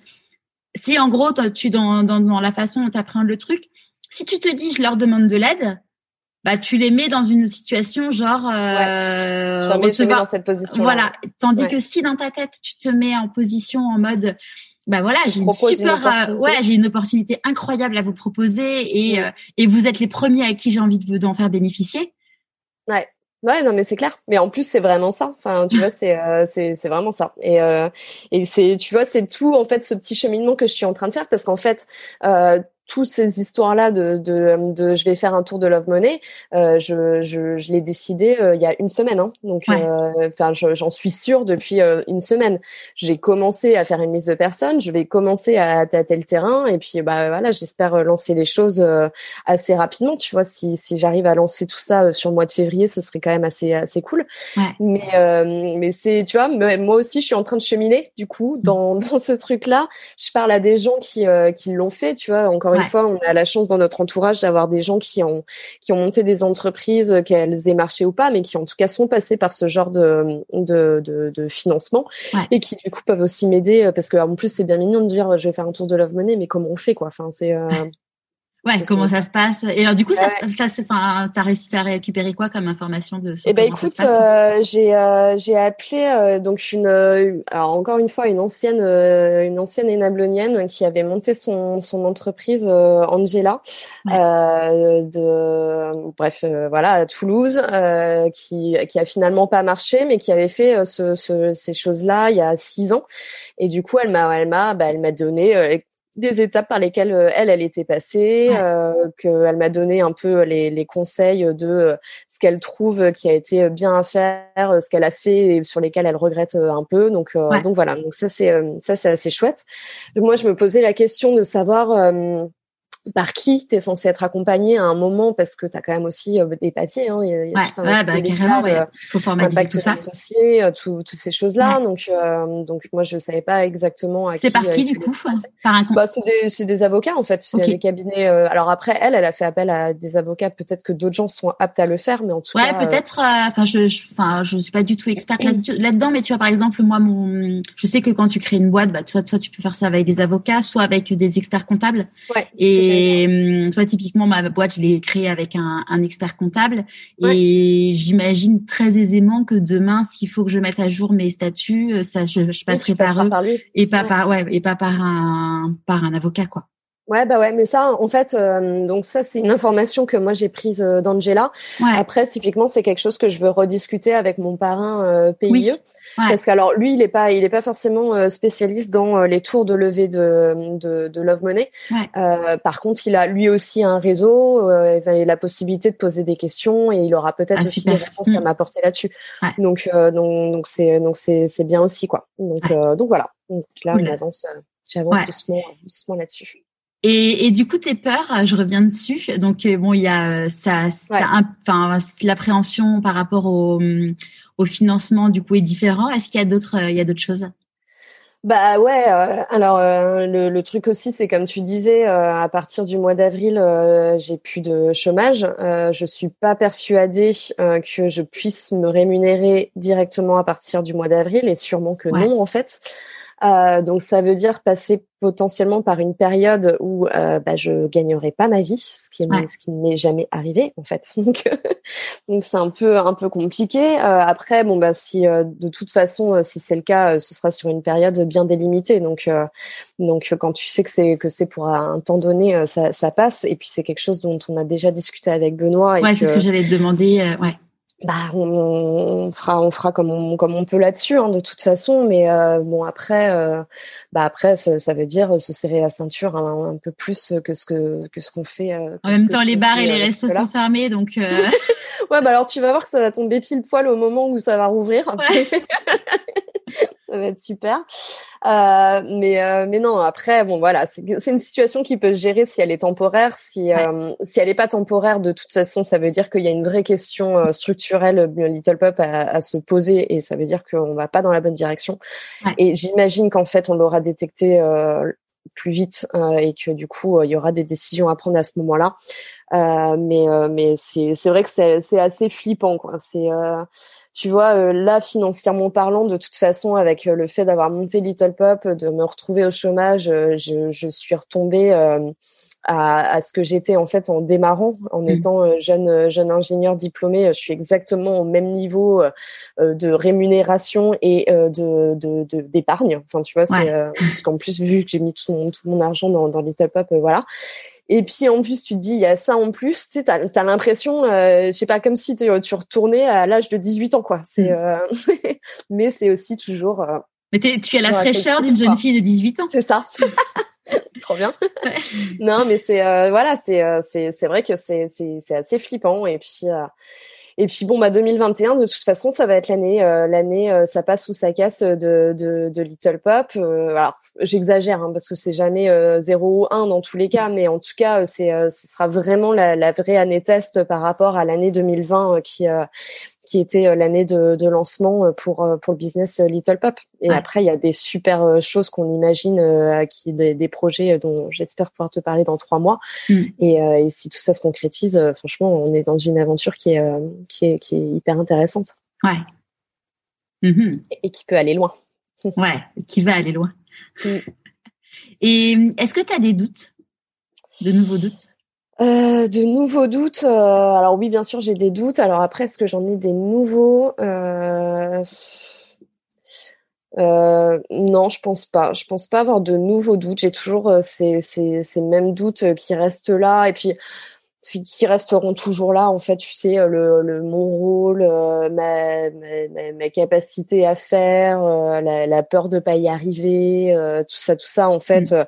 si en gros tu dans, dans, dans la façon dont tu apprends le truc, si tu te dis je leur demande de l'aide, bah tu les mets dans une situation genre euh, ouais. recevoir dans cette position voilà tandis que si dans ta tête tu te mets en position en mode bah voilà j'ai une super euh, ouais j'ai une opportunité incroyable à vous proposer et euh, et vous êtes les premiers à qui j'ai envie de vous d'en faire bénéficier ouais Ouais, non, mais c'est clair. Mais en plus, c'est vraiment ça. Enfin, tu vois, c'est euh, c'est c'est vraiment ça. Et euh, et c'est tu vois, c'est tout en fait ce petit cheminement que je suis en train de faire parce qu'en fait, euh, toutes ces histoires-là de, de, de, je vais faire un tour de Love Money, euh, je, je, je l'ai décidé euh, il y a une semaine. Hein. Donc, euh, enfin, j'en suis sûre depuis euh, une semaine. J'ai commencé à faire une liste de personnes, je vais commencer à tâter le terrain et puis bah voilà, j'espère lancer les choses assez rapidement. Tu vois, si, si j'arrive à lancer tout ça sur le mois de février, ce serait quand même assez assez cool. Ouais. Mais mais c'est, tu vois, moi aussi, je suis en train de cheminer du coup dans dans ce truc-là. Je parle à des gens qui qui l'ont fait, tu vois, encore une fois, on a la chance dans notre entourage d'avoir des gens qui ont qui ont monté des entreprises, qu'elles aient marché ou pas, mais qui en tout cas sont passés par ce genre de de, de, financement et qui du coup peuvent aussi m'aider parce que en plus c'est bien mignon de dire je vais faire un tour de Love Money, mais comment on fait quoi? Enfin c'est euh, Ouais, comment ça se passe? Et alors du coup, ça, ça, enfin, t'as réussi à récupérer quoi comme information de Eh ben écoute, euh, j'ai euh, j'ai appelé euh, donc une alors encore une fois une ancienne une ancienne énablonienne qui avait monté son son entreprise Angela de bref voilà à Toulouse qui qui a finalement pas marché mais qui avait fait ce, ce, ces choses là il y a six ans. Et du coup elle m'a elle m'a bah, elle m'a donné des étapes par lesquelles euh, elle, elle était passée, euh, qu'elle m'a donné un peu les, les conseils de euh, ce qu'elle trouve qui a été bien à faire, ce qu'elle a fait et sur lesquels elle regrette un peu. Donc, donc voilà. Donc ça c'est ça c'est assez chouette. Moi, je me posais la question de savoir par qui tu es censé être accompagné à un moment parce que tu as quand même aussi euh, des papiers hein, il y a, ouais, tout un ouais, bah, carrément ouais. faut formaliser tout ça. associé, euh, tout, toutes ces choses là donc euh, donc moi je savais pas exactement à c'est par qui du coup par un bah, c'est des des avocats en fait. C'est des cabinets alors après elle elle a fait appel à des avocats. Peut-être que d'autres gens sont aptes à le faire mais en tout cas ouais peut-être enfin je enfin je, suis pas du tout experte là-dedans mais tu vois par exemple moi mon je sais que quand tu crées une boîte bah toi toi tu peux faire ça avec des avocats soit avec des experts comptables. Ouais, et et hum, toi, typiquement, ma boîte, je l'ai créée avec un, un, expert comptable. Et j'imagine très aisément que demain, s'il faut que je mette à jour mes statuts, euh, ça, je, je passerai par eux et pas par ouais et pas par un par un avocat, quoi. Ouais bah ouais mais ça en fait euh, donc ça c'est une information que moi j'ai prise euh, d'Angela. Après typiquement c'est quelque chose que je veux rediscuter avec mon parrain euh, PIE parce qu'alors lui il est pas il est pas forcément euh, spécialiste dans les tours de levée de de, de Love Money. par contre il a lui aussi un réseau il a la possibilité de poser des questions et il aura peut-être ah, aussi des réponses à mm. m'apporter là-dessus. Donc donc donc c'est donc c'est c'est bien aussi quoi. Donc donc voilà. Donc là on avance j'avance doucement doucement là-dessus. Et, et, du coup, tes peurs, je reviens dessus. Donc euh, bon, il y a euh, ça, enfin l'appréhension par rapport au, au financement du coup est différent. Est-ce qu'il y a d'autres, il y a d'autres choses? Bah ouais, euh, alors le, le, truc aussi, c'est comme tu disais, à partir du mois d'avril, j'ai plus de chômage. je suis pas persuadée que je puisse me rémunérer directement à partir du mois d'avril, et sûrement que non en fait. Euh, donc ça veut dire passer potentiellement par une période où euh, bah, je gagnerai pas ma vie, ce qui ce qui ne m'est jamais arrivé en fait. Donc donc c'est un peu un peu compliqué. Euh, après bon bah si euh, de toute façon euh, si c'est le cas, ce sera sur une période bien délimitée. Donc donc quand tu sais que c'est que c'est pour un temps donné, ça, ça passe. Et puis c'est quelque chose dont on a déjà discuté avec Benoît. ouais, c'est ce que j'allais te demander. ouais bah on, fera on fera comme on comme on peut là-dessus hein, de toute façon mais euh, bon après euh, bah après ça, veut dire se serrer la ceinture un, peu plus que ce que que ce qu'on fait euh, en même temps les bars et les restos sont fermés donc ouais bah alors tu vas voir que ça va tomber pile poil au moment où ça va rouvrir ça va être super. Euh, mais euh, mais non, après bon voilà, c'est une situation qui peut se gérer si elle est temporaire. Si euh, si elle n'est pas temporaire, de toute façon, ça veut dire qu'il y a une vraie question euh, structurelle Little Pop à, à, se poser et ça veut dire qu'on va pas dans la bonne direction. Et j'imagine qu'en fait on l'aura détecté plus vite et que du coup il y aura des décisions à prendre à ce moment-là. mais mais c'est c'est vrai que c'est c'est assez flippant quoi. C'est tu vois, euh, là, financièrement parlant, de toute façon, avec euh, le fait d'avoir monté Little Pop, de me retrouver au chômage, euh, je, je suis retombée à, à, ce que j'étais en fait en démarrant, en mmh. étant jeune jeune ingénieur diplômé. Je suis exactement au même niveau de rémunération et de d'épargne. enfin, tu vois, c'est parce qu'en plus, vu que j'ai mis tout mon, tout mon argent dans, dans Little Pop, voilà. Et puis en plus, tu te dis, il y a ça en plus, tu sais, t'as as, l'impression, euh, je sais pas, comme si tu retournais à l'âge de 18 ans, quoi. C'est, mm. euh, mais c'est aussi toujours. Euh, mais tu as la fraîcheur d'une jeune fille de 18 ans. C'est ça. Trop bien. non, mais c'est euh, voilà, c'est c'est c'est vrai que c'est c'est c'est assez flippant et puis et puis bon, bah 2021, de toute façon, ça va être l'année, euh, l'année, euh, ça passe ou ça casse de, de, de Little Pop. Euh, alors, j'exagère hein, parce que c'est jamais 0 ou 1 dans tous les cas, mais en tout cas, c'est, ce sera vraiment la, la, vraie année test par rapport à l'année 2020 qui qui était euh, l'année de, de, lancement euh, pour euh, pour le business Little Pop. Et après, il y a des super choses qu'on imagine, qui des, des, projets dont j'espère pouvoir te parler dans trois mois. Mm. Et, et, si tout ça se concrétise, franchement, on est dans une aventure qui est qui est qui est hyper intéressante. Ouais. Mm-hmm. Et, qui peut aller loin. ouais, qui va aller loin. Mm. Et est-ce que tu as des doutes, de nouveaux doutes? Euh, de nouveaux doutes. Euh, alors oui, bien sûr, j'ai des doutes. Alors après, est-ce que j'en ai des nouveaux? Euh, Non, je pense pas. Je pense pas avoir de nouveaux doutes. J'ai toujours ces, ces, ces mêmes doutes qui restent là. Et puis qui resteront toujours là en fait tu sais le, le mon rôle ma, ma, ma, capacité à faire la, la, peur de pas y arriver tout ça tout ça en fait mmh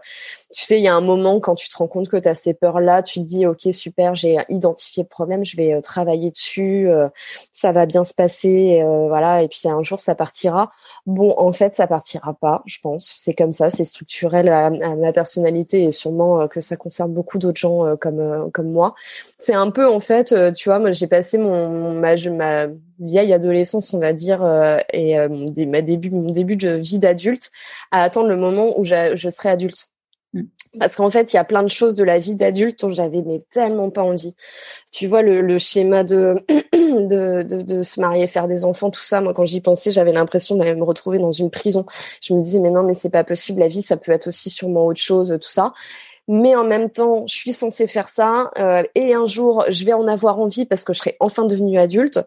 tu sais, il y a un moment quand tu te rends compte que tu as ces peurs-là, tu te dis, OK, super, j'ai identifié le problème, je vais euh, travailler dessus, euh, ça va bien se passer, euh, voilà, et puis un jour, ça partira. Bon, en fait, ça partira pas, je pense. C'est comme ça, c'est structurel à, ma personnalité et sûrement que ça concerne beaucoup d'autres gens comme comme moi. C'est un peu, en fait, tu vois, moi, j'ai passé mon ma, ma vieille adolescence, on va dire, et ma début, mon début de vie d'adulte, à attendre le moment où je serai adulte. Mm. Parce qu'en fait, il y a plein de choses de la vie d'adulte dont j'avais mais tellement pas envie. Tu vois le, schéma de, de, de, de se marier, faire des enfants, tout ça. Moi, quand j'y pensais, j'avais l'impression d'aller me retrouver dans une prison. Je me disais mais non, mais c'est pas possible. La vie, ça peut être aussi sûrement autre chose, tout ça. Mais en même temps, je suis censée faire ça euh, et un jour, je vais en avoir envie parce que je serai enfin devenue adulte.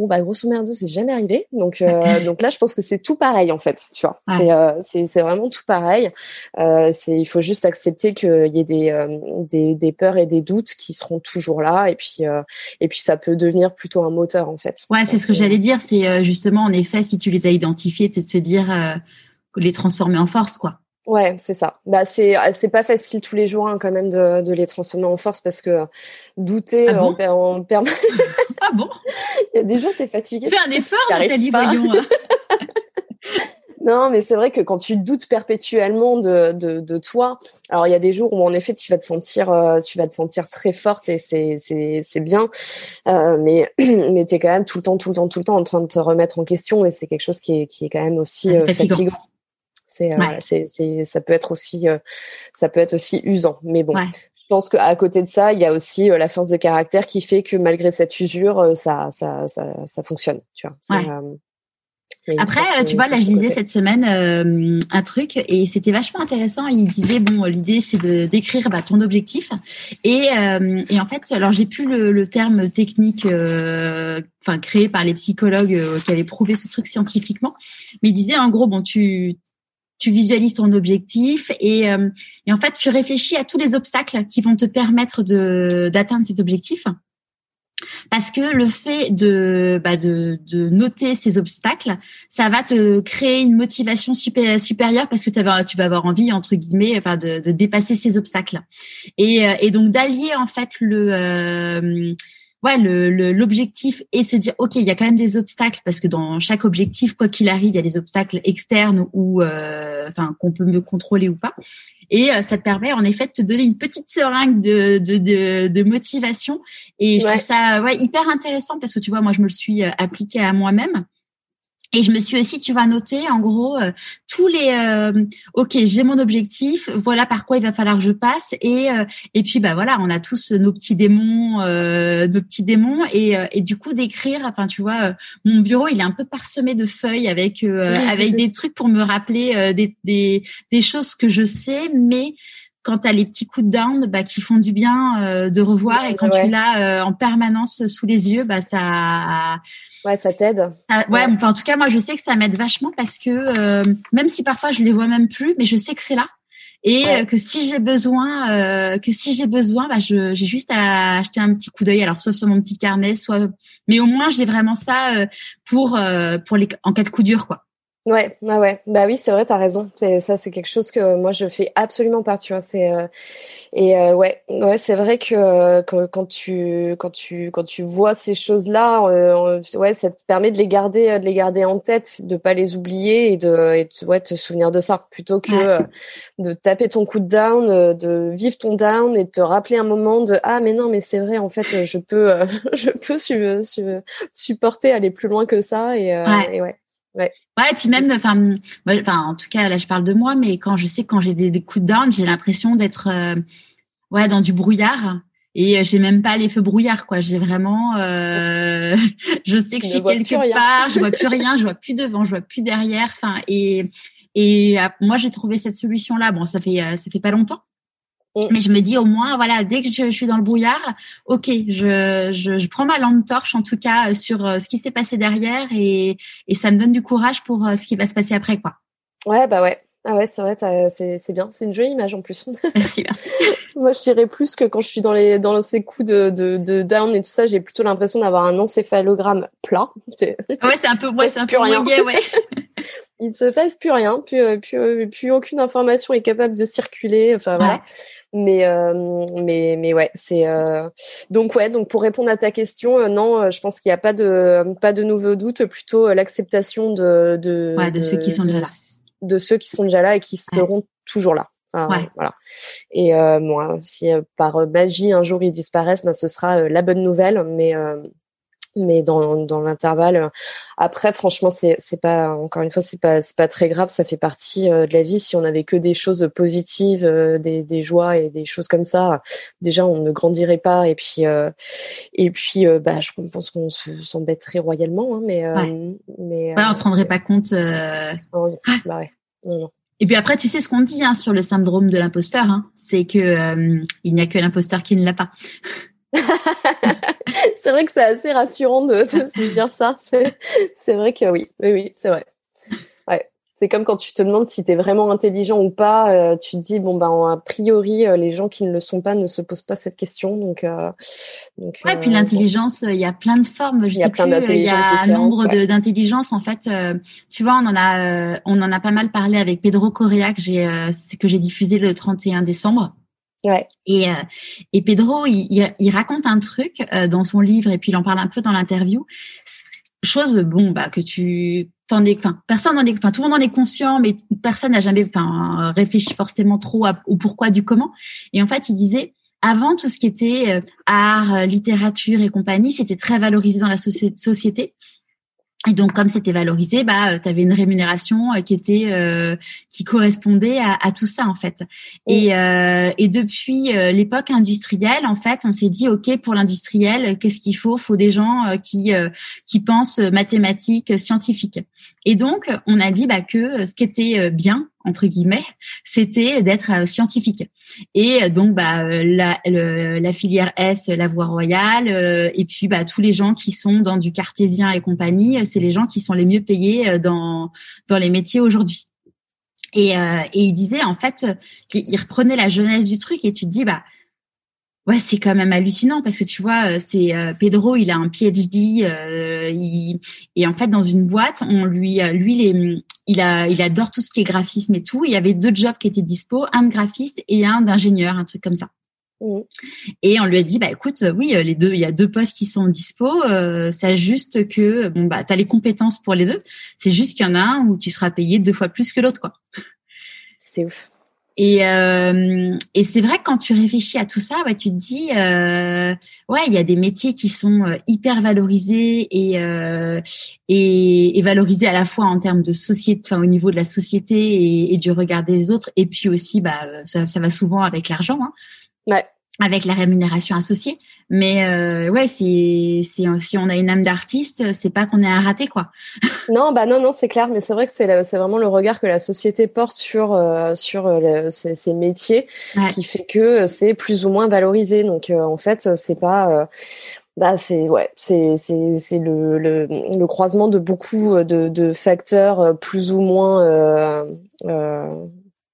Bon bah grosso merdo c'est jamais arrivé. Donc euh, donc là je pense que c'est tout pareil en fait tu vois. C'est euh, c'est c'est vraiment tout pareil. Euh, c'est il faut juste accepter qu'il y ait des, euh, des des peurs et des doutes qui seront toujours là. Et puis euh, et puis ça peut devenir plutôt un moteur en fait. Ouais c'est ce que j'allais dire. C'est justement en effet si tu les as identifiés c'est de se dire les transformer en force quoi Ouais, c'est ça. Bah c'est c'est pas facile tous les jours hein, quand même de, de les transformer en force parce que douter ah en, en permanence. ah bon? Il y a des jours t'es fatigué. Fais un effort, Nathalie, voyons. Hein. non, mais c'est vrai que quand tu doutes perpétuellement de, de, de, toi, alors il y a des jours où en effet tu vas te sentir euh, tu vas te sentir très forte et c'est c'est c'est bien, euh, mais mais t'es quand même tout le temps tout le temps tout le temps en train de te remettre en question et c'est quelque chose qui est qui est quand même aussi euh, fatigant. Euh, c'est, c'est, ça peut être aussi, euh, ça peut être aussi usant. Mais bon, je pense qu'à côté de ça, il y a aussi euh, la force de caractère qui fait que malgré cette usure, ça, ça, ça, ça fonctionne. Tu vois. Après, tu vois, là, je lisais cette semaine un truc et c'était vachement intéressant. Il disait bon, l'idée c'est de d'écrire bah, ton objectif et et en fait, alors j'ai plus le, le terme technique, enfin créé par les psychologues qui avaient prouvé ce truc scientifiquement, mais il disait en gros bon, tu tu visualises ton objectif et, euh, et en fait tu réfléchis à tous les obstacles qui vont te permettre de d'atteindre cet objectif. Parce que le fait de, bah de, de noter ces obstacles, ça va te créer une motivation supérieure parce que tu vas, tu vas avoir envie entre guillemets, enfin de, de dépasser ces obstacles. Et, euh, et donc d'allier en fait le euh, ouais, le, l'objectif est se dire, ok, il y a quand même des obstacles parce que dans chaque objectif, quoi qu'il arrive, il y a des obstacles externes ou, euh, enfin, qu'on peut me contrôler ou pas. Et euh, ça te permet en effet de te donner une petite seringue de, de, de, de motivation. Et je trouve ça ouais, hyper intéressant parce que tu vois, moi, je me le suis euh, appliqué à moi-même. Et je me suis aussi, tu vas noter en gros euh, tous les. Euh, ok, j'ai mon objectif. Voilà par quoi il va falloir que je passe. Et euh, et puis bah voilà, on a tous nos petits démons, nos petits démons. Et et du coup d'écrire. Enfin, tu vois, mon bureau il est un peu parsemé de feuilles avec avec des trucs pour me rappeler des, des des choses que je sais, mais quand tu as les petits coups de down bah, qui font du bien de revoir et quand tu l'as en permanence sous les yeux bah ça Ouais, ça t'aide. ouais, enfin en tout cas moi je sais que ça m'aide vachement parce que euh, même si parfois je les vois même plus, mais je sais que c'est là et euh, que si j'ai besoin, euh, que si j'ai besoin, bah j'ai juste à acheter un petit coup d'œil. Alors soit sur mon petit carnet, soit, mais au moins j'ai vraiment ça pour pour les en cas de coup dur quoi. Ouais, ouais, ouais. Bah oui, c'est vrai, t'as raison. C'est ça, c'est quelque chose que moi je fais absolument pas, tu vois. C'est euh, et euh, ouais, ouais, c'est vrai que, que, quand tu quand tu quand tu vois ces choses-là, euh, ouais, ça te permet de les garder de les garder en tête, de pas les oublier et de, et de ouais, te souvenir de ça plutôt que de taper ton coup de down, de vivre ton down et de te rappeler un moment de ah mais non mais c'est vrai en fait je peux je peux su, supporter aller plus loin que ça et et ouais. Ouais. Ouais, et puis même, enfin, enfin, en tout cas, là, je parle de moi, mais quand je sais quand j'ai des, coups de down, j'ai l'impression d'être, euh, ouais, dans du brouillard. Et j'ai même pas les feux brouillard, quoi. J'ai vraiment, euh, je sais que je suis quelque part, je vois plus rien, je vois plus devant, je vois plus derrière. Enfin, et et euh, moi, j'ai trouvé cette solution-là. Bon, ça fait ça fait pas longtemps. Mais je me dis au moins, voilà, dès que je, suis dans le brouillard, ok, je, je, je, prends ma lampe torche en tout cas sur euh, ce qui s'est passé derrière et, et ça me donne du courage pour euh, ce qui va se passer après, quoi. Ouais, bah ouais. Ah ouais, c'est vrai, c'est bien. C'est une jolie image en plus. Merci, merci. Moi, je dirais plus que quand je suis dans les dans ces coups de, de, de down et tout ça, j'ai plutôt l'impression d'avoir un encéphalogramme plat. Ouais, c'est un peu, ouais, c'est un peu rien. ouais. Il se passe plus rien, plus, euh, plus, plus aucune information est capable de circuler. Enfin voilà. Mais euh, mais mais ouais c'est euh... donc ouais donc pour répondre à ta question euh, non euh, je pense qu'il n'y a pas de pas de nouveaux doutes plutôt l'acceptation de de, ouais, de, ceux qui sont déjà là. de ceux qui sont déjà là et qui seront toujours là. Ouais. voilà. Et moi si par magie un jour ils disparaissent ben ce sera la bonne nouvelle mais mais dans, dans l'intervalle après franchement c'est c'est pas encore une fois c'est pas c'est pas très grave. Ça fait partie euh, de la vie. Si on avait que des choses positives euh, des, des joies et des choses comme ça déjà on ne grandirait pas. Et puis euh, et puis bah je pense qu'on s'embêterait royalement hein, mais mais ouais, on se rendrait pas compte bah ouais. Non non. Et puis après, tu sais ce qu'on dit hein, sur le syndrome de l'imposteur, hein, c'est que il n'y a que l'imposteur qui ne l'a pas. c'est vrai que c'est assez rassurant de, de se dire ça. C'est vrai que oui, oui, oui, c'est vrai. Ouais. C'est comme quand tu te demandes si tu es vraiment intelligent ou pas. Euh, tu te dis bon ben a priori euh, les gens qui ne le sont pas ne se posent pas cette question. Donc, euh, donc ouais. puis l'intelligence, il y a plein de formes. Je il y a plein d'intelligences. Il y a un nombre d'intelligences en fait. tu vois, on en a on en a pas mal parlé avec Pedro Correa que j'ai que j'ai diffusé le 31 décembre. Et, euh, et Pedro, il, il, raconte un truc euh, dans son livre et puis il en parle un peu dans l'interview. Chose, bon, bah que tu t'en es, enfin personne en est, enfin tout le monde en est conscient, mais personne n'a jamais, enfin réfléchi forcément trop au pourquoi du comment. Et en fait, il disait avant tout ce qui était euh, art, littérature et compagnie, c'était très valorisé dans la société. Et donc, comme c'était valorisé, bah, tu avais une rémunération qui était qui correspondait à, à, tout ça en fait. Et, et depuis l'époque industrielle, en fait, on s'est dit ok pour l'industriel, qu'est-ce qu'il faut? Faut des gens qui qui pensent mathématiques, scientifiques. Et donc, on a dit bah, que ce qui était bien entre guillemets, c'était d'être euh, scientifique. Et euh, donc, bah, la, la filière S, la voie royale, euh, et puis bah, tous les gens qui sont dans du cartésien et compagnie, c'est les gens qui sont les mieux payés dans dans les métiers aujourd'hui. Et, et il disait en fait, il reprenait la jeunesse du truc, et tu te dis bah Ouais, c'est quand même hallucinant parce que tu vois, euh, c'est euh, Pedro, il a un PhD, euh, et en fait dans une boîte, on lui, lui, il, il a, il adore tout ce qui est graphisme et tout. Il y avait deux jobs qui étaient dispo, un de graphiste et un d'ingénieur, un truc comme ça. Mmh. Et on lui a dit, bah écoute, oui, les deux, il y a deux postes qui sont dispo. Euh, c'est juste que bon bah t'as les compétences pour les deux. C'est juste qu'il y en a un où tu seras payé deux fois plus que l'autre, quoi. C'est ouf. Et, euh, et c'est vrai que quand tu réfléchis à tout ça, ouais, tu te dis, euh, ouais, il y a des métiers qui sont euh, hyper valorisés et, euh, et, valorisés à la fois en termes de société, enfin au niveau de la société et, et, du regard des autres, et puis aussi, bah, ça, ça va souvent avec l'argent, hein, ouais. Avec la rémunération associée. Mais euh, ouais, si, si, si on a une âme d'artiste, c'est pas qu'on est un raté, quoi. non, bah non, non, c'est clair. Mais c'est vrai que c'est c'est vraiment le regard que la société porte sur euh, sur euh, ces, ces, métiers qui fait que c'est plus ou moins valorisé. Donc en fait, c'est pas bah c'est ouais c'est c'est c'est le, le, le croisement de beaucoup de, de facteurs plus ou moins euh, euh,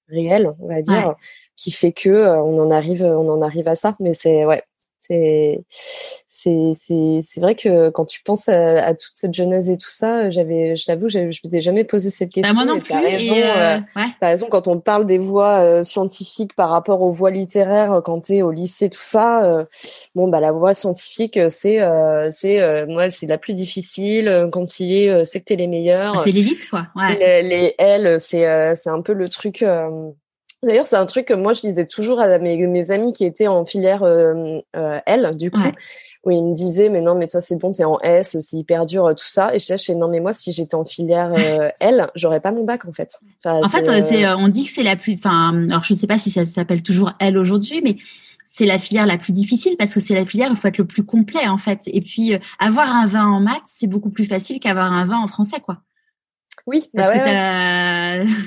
réels on va dire qui fait que on en arrive on en arrive à ça mais c'est ouais c'est c'est c'est c'est vrai que quand tu penses à, toute cette jeunesse et tout ça, j'avais, je t'avoue, je, m'étais jamais posé cette bah, question. moi non plus. T'as raison. Euh, euh T'as raison quand on parle des voies euh, scientifiques par rapport aux voies littéraires euh, quand t'es au lycée, tout ça. bon bah la voie scientifique, c'est c'est moi c'est la plus difficile. Quand tu y es, c'est que t'es les meilleurs. Ah, c'est l'élite quoi. Ouais. Les, les L, c'est c'est un peu le truc. D'ailleurs, c'est un truc que moi je disais toujours à mes, mes amis qui étaient en filière euh, euh L, du coup, où ils me disaient mais non mais toi c'est bon, t'es en S, c'est hyper dur tout ça. Et je disais non mais moi si j'étais en filière euh, L, j'aurais pas mon bac en fait. en fait, euh, on dit que c'est la plus, enfin, alors je sais pas si ça s'appelle toujours L aujourd'hui, mais c'est la filière la plus difficile parce que c'est la filière où il faut être le plus complet en fait. Et puis avoir un vin en maths, c'est beaucoup plus facile qu'avoir un vin en français quoi. Oui, parce bah que ça.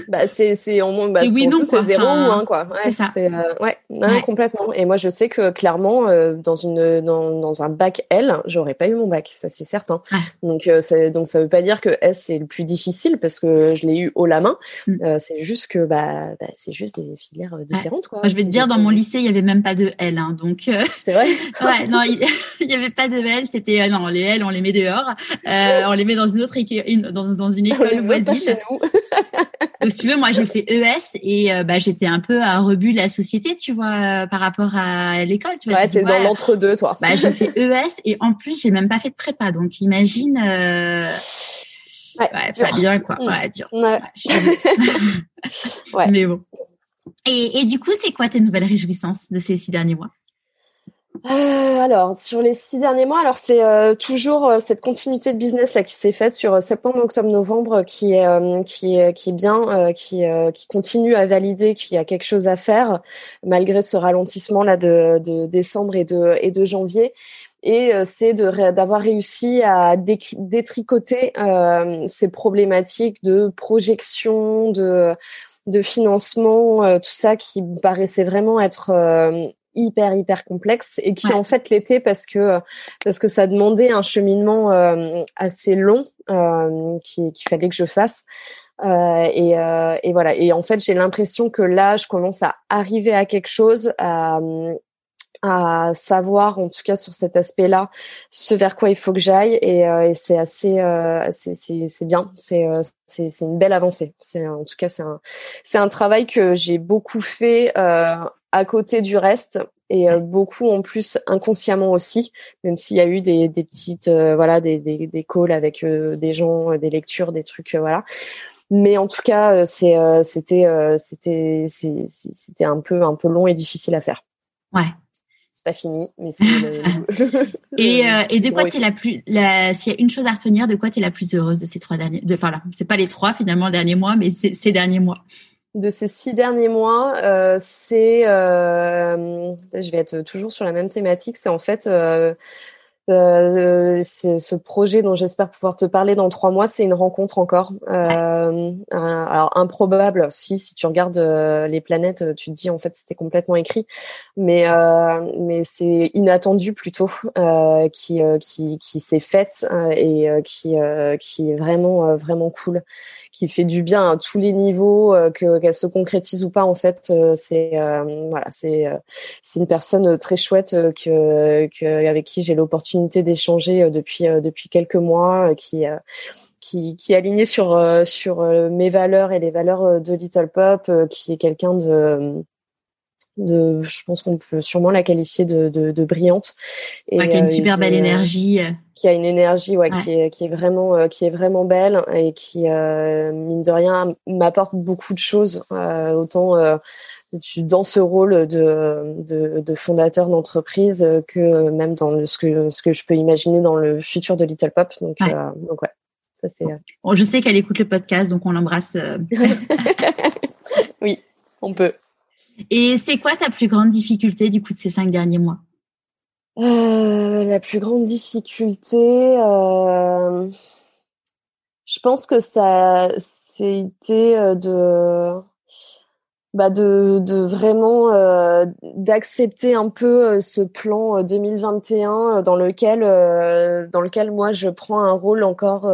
Bah c'est c'est en bah, oui non c'est zéro ou un quoi. c'est ça. C'est euh, ouais, non, complètement. Et moi je sais que clairement euh, dans une dans dans un bac L, j'aurais pas eu mon bac, ça c'est certain. Donc euh, ça donc ça veut pas dire que S c'est le plus difficile parce que je l'ai eu haut la main. Mm. Euh, c'est juste que bah, bah c'est juste des filières différentes quoi. je vais te dire dans mon lycée il y avait même pas de L hein, donc. C'est vrai? ouais non il, y avait pas de L c'était non les L on les met dehors on les met dans une autre dans dans une école chez nous. Donc, si tu veux, moi, j'ai fait ES et euh, bah, j'étais un peu à rebut de la société, tu vois, par rapport à l'école. Tu vois, ouais, t'es dans l'entre-deux, toi. Bah, j'ai fait ES et en plus, j'ai même pas fait de prépa. Donc, imagine. Euh... Ouais, pas bien, quoi. Mm. Ouais, dur. Ouais. ouais. Mais bon. Et, et du coup, c'est quoi tes nouvelles réjouissances de ces six derniers mois? Euh, alors sur les six derniers mois, alors c'est euh, toujours euh, cette continuité de business là qui s'est faite sur septembre, octobre, novembre, qui est qui est qui est bien, qui qui continue à valider qu'il y a quelque chose à faire malgré ce ralentissement là de, de décembre et de et de janvier. Et c'est d'avoir réussi à détricoter ces problématiques de projection, de de financement, tout ça qui paraissait vraiment être hyper hyper complexe et qui en fait l'était parce que parce que ça demandait un cheminement euh, assez long euh, qu'il fallait que je fasse. Euh, et, euh, et voilà. Et en fait j'ai l'impression que là je commence à arriver à quelque chose à à savoir en tout cas sur cet aspect-là ce vers quoi il faut que j'aille. Et, et c'est assez c'est c'est bien. C'est c'est c'est une belle avancée. C'est en tout cas c'est un c'est un travail que j'ai beaucoup fait à côté du reste. Et euh, beaucoup en plus inconsciemment aussi même s'il y a eu des, des petites euh, voilà des, des, des calls avec euh, des gens des lectures des trucs voilà. Mais en tout cas c'est c'était c'était c'était un peu un peu long et difficile à faire. Ouais. C'est pas fini, mais c'est et, euh, et de quoi tu es la plus, la, s'il y a une chose à retenir, de quoi tu es la plus heureuse de ces trois derniers, de, enfin là, c'est pas les trois finalement le dernier mois, mais ces derniers mois? De ces six derniers mois, euh, c'est, euh, je vais être toujours sur la même thématique, c'est en fait euh, euh, ce projet dont j'espère pouvoir te parler dans trois mois. C'est une rencontre encore. Euh, alors improbable. Si si tu regardes les planètes, tu te dis en fait c'était complètement écrit, mais mais c'est inattendu plutôt qui qui qui s'est faite et qui qui est vraiment vraiment cool, qui fait du bien à tous les niveaux, que qu'elle se concrétise ou pas. En fait, c'est voilà c'est c'est une personne très chouette que avec qui j'ai l'opportunité d'échanger euh, depuis euh, depuis quelques mois, euh, qui qui, qui est aligné sur sur mes valeurs et les valeurs de Little Pop, qui est quelqu'un de de, je pense qu'on peut sûrement la qualifier de, de, de brillante. Et qui a une super belle énergie. qui a une énergie ouais, qui est qui est vraiment qui est vraiment belle et qui mine de rien m'apporte beaucoup de choses autant dans ce rôle de, de, de fondateur d'entreprise que même dans ce que ce que je peux imaginer dans le futur de Little Pop. Donc, euh, donc ouais, ça c'est. Bon, je sais qu'elle écoute le podcast, donc on l'embrasse. Euh. oui, on peut. Et c'est quoi ta plus grande difficulté du coup de ces cinq derniers mois? Euh, La plus grande difficulté, euh, je pense que ça, c'était de bah de, de vraiment euh, d'accepter un peu euh, ce plan 2021 euh, dans lequel dans lequel moi je prends un rôle encore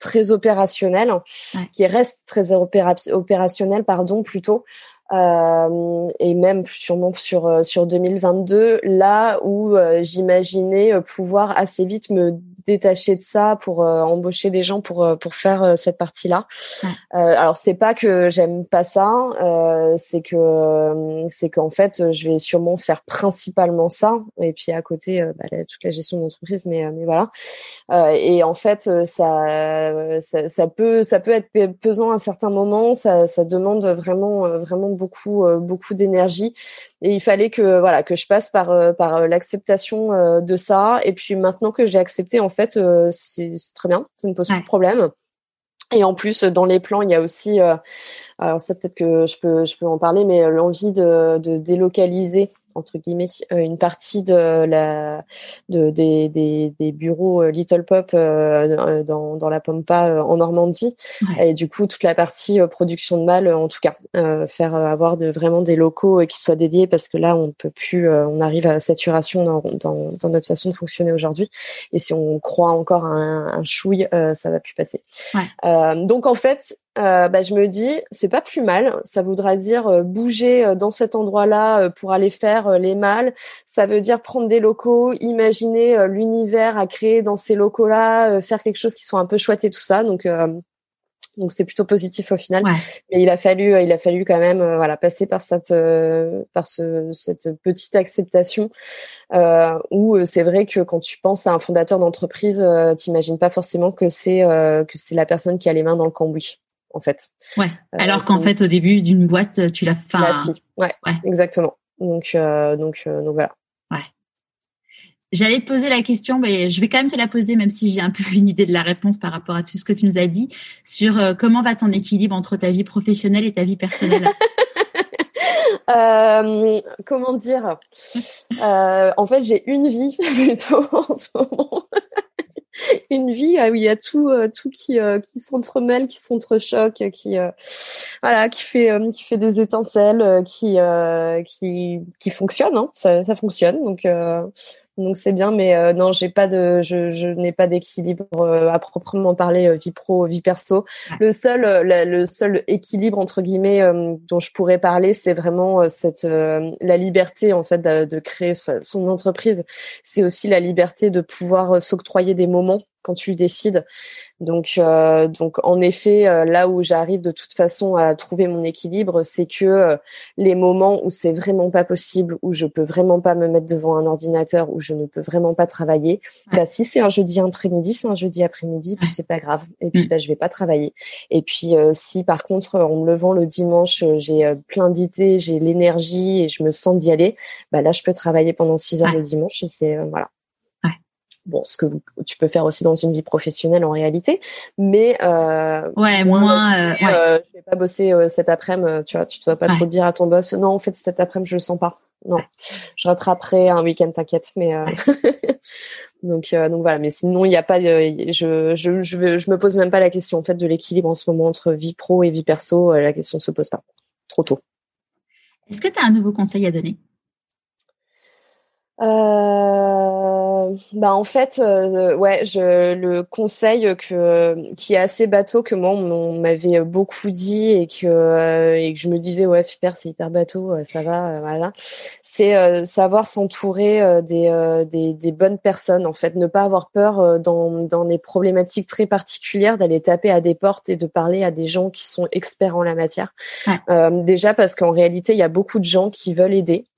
très opérationnel qui reste très opérationnel pardon plutôt et même sûrement sur sur 2022 là où j'imaginais pouvoir assez vite me détacher de ça pour euh, embaucher des gens pour euh, pour faire euh, cette partie-là. alors c'est pas que j'aime pas ça, c'est que c'est qu'en fait je vais sûrement faire principalement ça et puis à côté bah, toute la gestion d'entreprise, mais mais voilà. et en fait ça, ça, ça peut ça peut être pesant à certains moments, ça ça demande vraiment vraiment beaucoup beaucoup d'énergie et il fallait que voilà que je passe par euh, par euh, l'acceptation euh, de ça. Et puis maintenant que j'ai accepté en fait c'est très bien ça ne pose pas de problème. Et en plus dans les plans il y a aussi alors ça peut-être que je peux je peux en parler mais l'envie de, de délocaliser entre guillemets euh, une partie de la de des, des, des bureaux euh, Little Pop euh, dans, dans la Pampa en Normandie. Et du coup toute la partie production de mâles en tout cas faire avoir de vraiment des locaux qui soient dédiés parce que là on peut plus on arrive à saturation dans, dans, dans notre façon de fonctionner aujourd'hui. Et si on croit encore à un, un chouille ça va plus passer. Donc en fait euh, bah, je me dis c'est pas plus mal. Ça voudra dire euh, bouger euh, dans cet endroit-là pour aller faire les mâles. Ça veut dire prendre des locaux, imaginer l'univers à créer dans ces locaux-là, faire quelque chose qui soit un peu chouette et tout ça. Donc donc c'est plutôt positif au final. Mais il a fallu, il a fallu quand même, voilà, passer par cette, par ce, cette petite acceptation euh, où c'est vrai que quand tu penses à un fondateur d'entreprise, euh, t'imagines pas forcément que c'est que c'est la personne qui a les mains dans le cambouis en fait. Ouais. Euh, Alors qu'en fait, au début d'une boîte, tu l'as fait. Bah, si. ouais, ouais, exactement. Donc, euh, donc, euh, donc voilà. Ouais. J'allais te poser la question, mais je vais quand même te la poser, même si j'ai un peu une idée de la réponse par rapport à tout ce que tu nous as dit, sur comment va ton équilibre entre ta vie professionnelle et ta vie personnelle? euh, comment dire? En fait, j'ai une vie plutôt en ce moment. Une vie où il y a tout euh, tout qui euh, qui s'entremêle, qui s'entrechoque, qui euh, voilà, qui fait qui fait des étincelles, qui qui qui fonctionne. Hein, ça, ça fonctionne. Donc donc c'est bien, mais euh, non, j'ai pas de, je, je n'ai pas d'équilibre euh, à proprement parler euh, vie pro, vie perso. Le seul, le seul équilibre entre guillemets dont je pourrais parler, c'est vraiment cette la liberté en fait de, de créer son entreprise. C'est aussi la liberté de pouvoir s'octroyer des moments quand tu le décides Donc, euh, donc en effet, euh, là où j'arrive de toute façon à trouver mon équilibre, c'est que euh, les moments où c'est vraiment pas possible, où je peux vraiment pas me mettre devant un ordinateur, où je ne peux vraiment pas travailler, bah si c'est un jeudi après-midi, c'est un jeudi après-midi, puis c'est pas grave. Et puis mm. bah je vais pas travailler. Et puis si par contre en me levant le dimanche, j'ai plein d'idées, j'ai l'énergie et je me sens d'y aller, bah là je peux travailler pendant six heures le dimanche et c'est voilà bon, ce que tu peux faire aussi dans une vie professionnelle en réalité, mais euh, ouais, moins. Euh, ouais. Euh, je vais pas bosser euh, cet après-midi, tu vois, tu dois pas trop dire à ton boss, non, en fait cet après-midi je le sens pas, non, je rattraperai un week-end, t'inquiète, mais donc donc voilà, mais sinon il n'y a pas, je je je, je me pose même pas la question en fait de l'équilibre en ce moment entre vie pro et vie perso, la question se pose pas, trop tôt. Est-ce que tu as un nouveau conseil à donner? Euh, bah en fait, euh, ouais, je le conseil que qui est assez bateau que moi on, m'avait beaucoup dit et que euh, et que je me disais ouais super c'est hyper bateau ça va voilà c'est savoir s'entourer des, des, des bonnes personnes en fait. Ne pas avoir peur dans dans les problématiques très particulières d'aller taper à des portes et de parler à des gens qui sont experts en la matière. Déjà parce qu'en réalité il y a beaucoup de gens qui veulent aider. euh,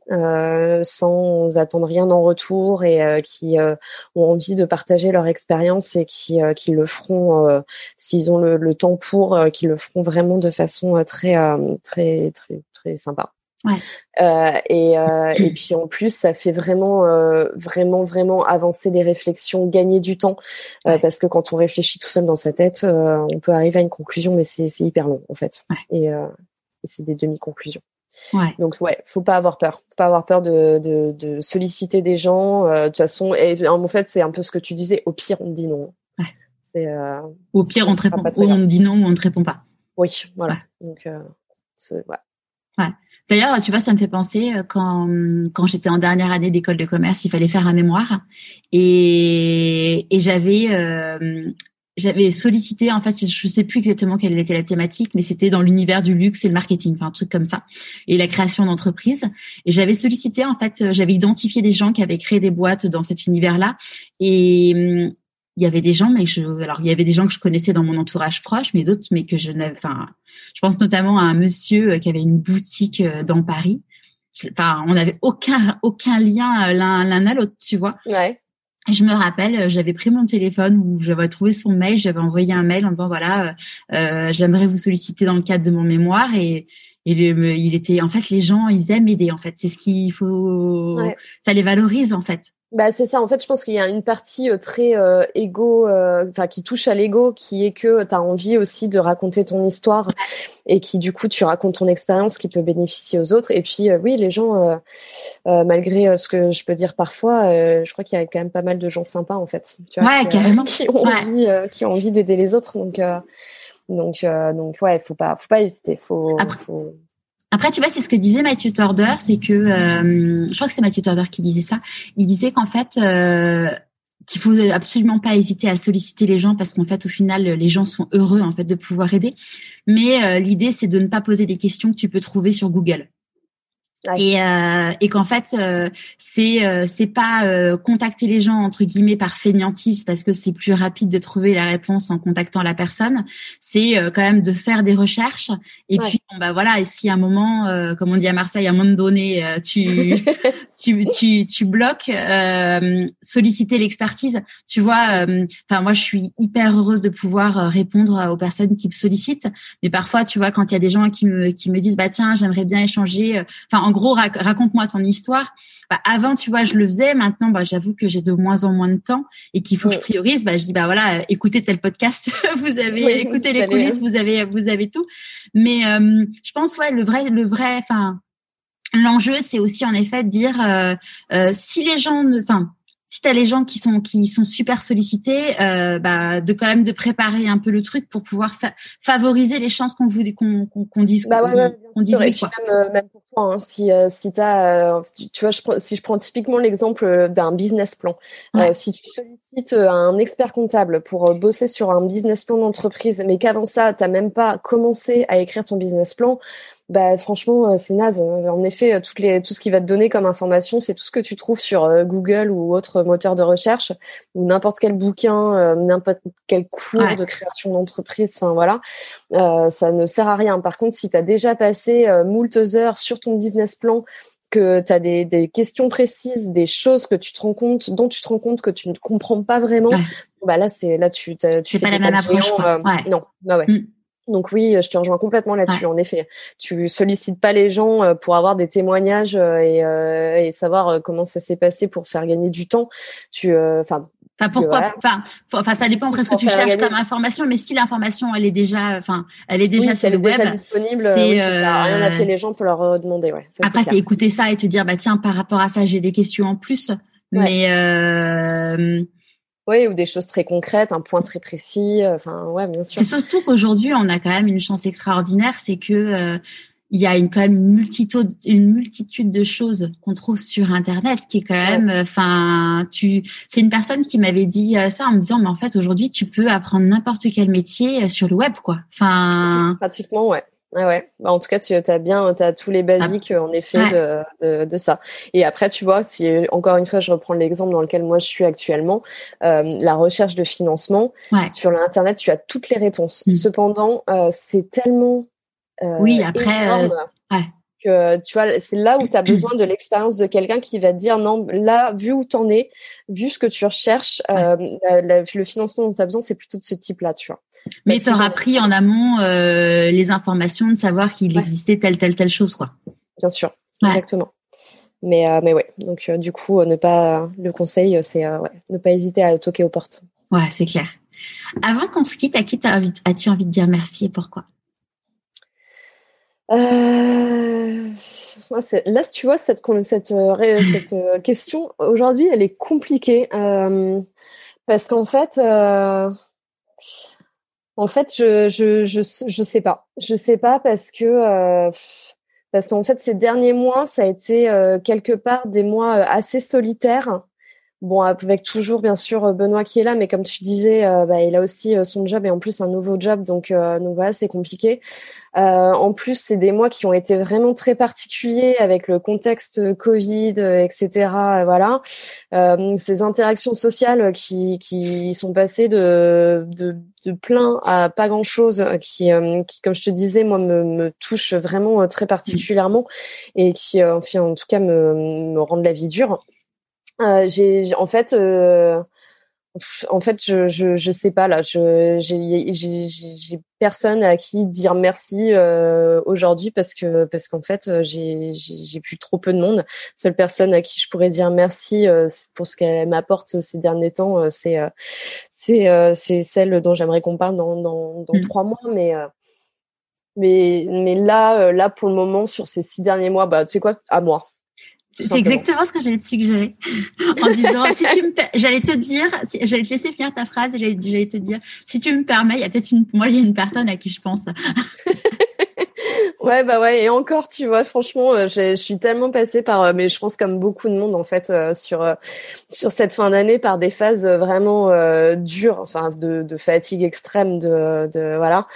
sans attendre rien en retour et euh, qui euh, ont envie de partager leur expérience et qui, qui le feront s'ils ont le, le, temps pour, qui le feront vraiment de façon très très très très sympa. Ouais. Euh, et, euh, et puis en plus, ça fait vraiment, euh, vraiment, vraiment avancer les réflexions, gagner du temps, parce que quand on réfléchit tout seul dans sa tête, on peut arriver à une conclusion, mais c'est hyper long en fait. Ouais. Et, et c'est des demi-conclusions. Ouais. Donc ouais, faut pas avoir peur, faut pas avoir peur de, de, de solliciter des gens. Euh, de toute façon, et en fait, c'est un peu ce que tu disais. Au pire, on te dit non. Ouais. C'est. Euh, Au pire, on te répond. Ou on te dit non ou on te répond pas. Oui, voilà. Donc, euh, ouais. Ouais. D'ailleurs, tu vois, ça me fait penser euh, quand quand j'étais en dernière année d'école de commerce, il fallait faire un mémoire et et j'avais euh, j'avais sollicité en fait je sais plus exactement quelle était la thématique mais c'était dans l'univers du luxe et le marketing enfin un truc comme ça et la création d'entreprise. Et j'avais sollicité en fait j'avais identifié des gens qui avaient créé des boîtes dans cet univers là et hum, il y avait des gens mais je alors il y avait des gens que je connaissais dans mon entourage proche mais d'autres mais que je n'avais enfin je pense notamment à un monsieur qui avait une boutique euh, dans Paris. Enfin on n'avait aucun aucun lien euh, l'un l'un à l'autre tu vois. Ouais je me rappelle, euh, j'avais pris mon téléphone où j'avais trouvé son mail, j'avais envoyé un mail en disant voilà, euh, euh j'aimerais vous solliciter dans le cadre de mon mémoire. Et et il était en fait les gens ils aiment aider en fait. C'est ce qu'il faut ça les valorise en fait bah c'est ça. En fait, je pense qu'il y a une partie euh, très euh, égo, euh, enfin qui touche à l'ego, qui est que tu as envie aussi de raconter ton histoire et qui du coup tu racontes ton expérience qui peut bénéficier aux autres. Et puis oui, les gens, malgré ce que je peux dire parfois, je crois qu'il y a quand même pas mal de gens sympas en fait. Tu vois, ouais, qui, carrément. qui ont envie, qui ont envie d'aider les autres. Donc donc donc ouais, faut pas faut pas hésiter. Faut, faut... Après, tu vois, c'est ce que disait Mathieu Torder, c'est que euh, je crois que c'est Mathieu Torder qui disait ça. Il disait qu'en fait, euh, qu'il faut absolument pas hésiter à solliciter les gens parce qu'en fait, au final, les gens sont heureux en fait de pouvoir aider. Mais euh, l'idée, c'est de ne pas poser des questions que tu peux trouver sur Google. Et, euh, et qu'en fait euh, c'est euh, c'est pas euh, contacter les gens entre guillemets par fainéantise parce que c'est plus rapide de trouver la réponse en contactant la personne. C'est euh, quand même de faire des recherches. Et puis bon, bah voilà et si à un moment comme on dit à Marseille à un moment donné tu tu tu tu bloques solliciter l'expertise tu vois enfin moi je suis hyper heureuse de pouvoir répondre aux personnes qui me sollicitent mais parfois tu vois quand il y a des gens qui me qui me disent bah tiens j'aimerais bien échanger enfin en gros, raconte-moi ton histoire. Bah, avant, tu vois, je le faisais. Maintenant, bah, j'avoue que j'ai de moins en moins de temps et qu'il faut que je priorise. Bah, je dis, bah voilà, écoutez tel podcast, vous avez écouté les coulisses, vous avez, vous avez tout. Mais euh, je pense, ouais, le vrai, le vrai, enfin, l'enjeu, c'est aussi en effet de dire euh, euh, si les gens, enfin si tu as les gens qui sont qui sont super sollicités, euh, bah, de quand même de préparer un peu le truc pour pouvoir favoriser les chances qu'on vous qu'on qu'on dise bah qu'on dise oui, quoi. Même, euh, même, pour toi, hein, si euh, si t'as, euh, tu, vois, je, si je prends typiquement l'exemple d'un business plan, ouais. si tu sollicites un expert comptable pour bosser sur un business plan d'entreprise, mais qu'avant ça, t'as même pas commencé à écrire ton business plan, bah franchement c'est naze. En effet, toutes les tout ce qui va te donner comme information, c'est tout ce que tu trouves sur Google ou autre moteur de recherche ou n'importe quel bouquin, n'importe quel cours de création d'entreprise. Enfin voilà, ça ne sert à rien. Par contre, si tu as déjà passé moult heures sur ton business plan que tu as des, des, questions précises, des choses que tu te rends compte, dont tu te rends compte que tu ne comprends pas vraiment, bah là c'est là tu tu fais pas la même approche. Euh, non, bah ouais. Mm. Donc oui, je te rejoins complètement là-dessus. En effet, tu sollicites pas les gens euh, pour avoir des témoignages euh, et, et savoir comment ça s'est passé pour faire gagner du temps. Tu, enfin, Enfin, pourquoi Enfin, ça dépend après ce que tu cherches comme information, mais si l'information elle est déjà, enfin, elle est déjà sur le web, déjà disponible, c'est euh... ça rien d'appeler les gens pour leur euh, demander. Ouais, après, c'est écouter ça et te dire, bah tiens, par rapport à ça, j'ai des questions en plus, mais. Euh... Oui, ou des choses très concrètes, un point très précis. Euh, enfin, ouais, bien sûr. C'est surtout qu'aujourd'hui, on a quand même une chance extraordinaire, c'est que euh, il y a une, quand même une multitude, une multitude de choses qu'on trouve sur Internet qui est quand même, enfin, tu, c'est une personne qui m'avait dit euh, ça en me disant, mais en fait, aujourd'hui, tu peux apprendre n'importe quel métier euh, sur le web, quoi. Enfin. Pratiquement, ouais. Ah ouais. Bah, en tout cas, tu as bien, tu as tous les basiques, ah. en effet, de, de, de, ça. Et après, tu vois, si, encore une fois, je reprends l'exemple dans lequel moi je suis actuellement, euh, la recherche de financement. Sur l'internet, tu as toutes les réponses. Mm. Cependant, euh, c'est tellement euh, oui, après, euh, tu vois, c'est là où tu as besoin de l'expérience de quelqu'un qui va te dire non, là, vu où t'en es, vu ce que tu recherches, euh, le financement dont tu as besoin, c'est plutôt de ce type-là, tu vois. Mais tu auras pris en amont les informations de savoir qu'il existait telle, telle, telle chose, quoi. Bien sûr, exactement. Mais, mais ouais, donc du coup, ne pas, le conseil, c'est ne pas hésiter à toquer aux portes. Ouais, c'est clair. Avant qu'on se quitte, à qui as-tu envie de dire merci et pourquoi? Euh, là, tu vois, cette, cette, euh, cette euh, question, aujourd'hui, elle est compliquée. parce qu'en fait, en fait, je, je, je, je sais pas. Je sais pas parce que, parce qu'en fait, ces derniers mois, ça a été quelque part des mois assez solitaires. Bon, avec toujours bien sûr Benoît qui est là, mais comme tu disais, bah, il a aussi son job et en plus un nouveau job, donc, donc voilà, c'est compliqué. Euh, en plus, c'est des mois qui ont été vraiment très particuliers avec le contexte Covid, etc. Voilà, euh, ces interactions sociales qui, qui sont passées de, de, de plein à pas grand chose, qui, euh, qui, comme je te disais, moi me, me touchent vraiment très particulièrement et qui, enfin, en tout cas, me, me rendent la vie dure. Euh, j'ai en fait euh, en fait, je, je, je sais pas là. Je j'ai personne à qui dire merci euh, aujourd'hui parce que parce qu'en fait euh, j'ai j'ai plus trop peu de monde. Seule personne à qui je pourrais dire merci euh, pour ce qu'elle m'apporte ces derniers temps, euh, c'est c'est c'est celle dont j'aimerais qu'on parle dans dans, dans mmh. trois mois, mais mais mais là là pour le moment sur ces six derniers mois, bah tu sais quoi, à moi. C'est exactement ce que j'allais te suggérer. En disant, si tu me, j'allais te dire, j'allais te laisser finir ta phrase et j'allais te dire, si tu me permets, il y a peut-être une, moi, il y a une personne à qui je pense. ouais, bah ouais. Et encore, tu vois, franchement, euh, je suis tellement passée par, euh, mais je pense comme beaucoup de monde, en fait, euh, sur, sur cette fin d'année, par des phases vraiment dures, enfin, de, de fatigue extrême, de, de, voilà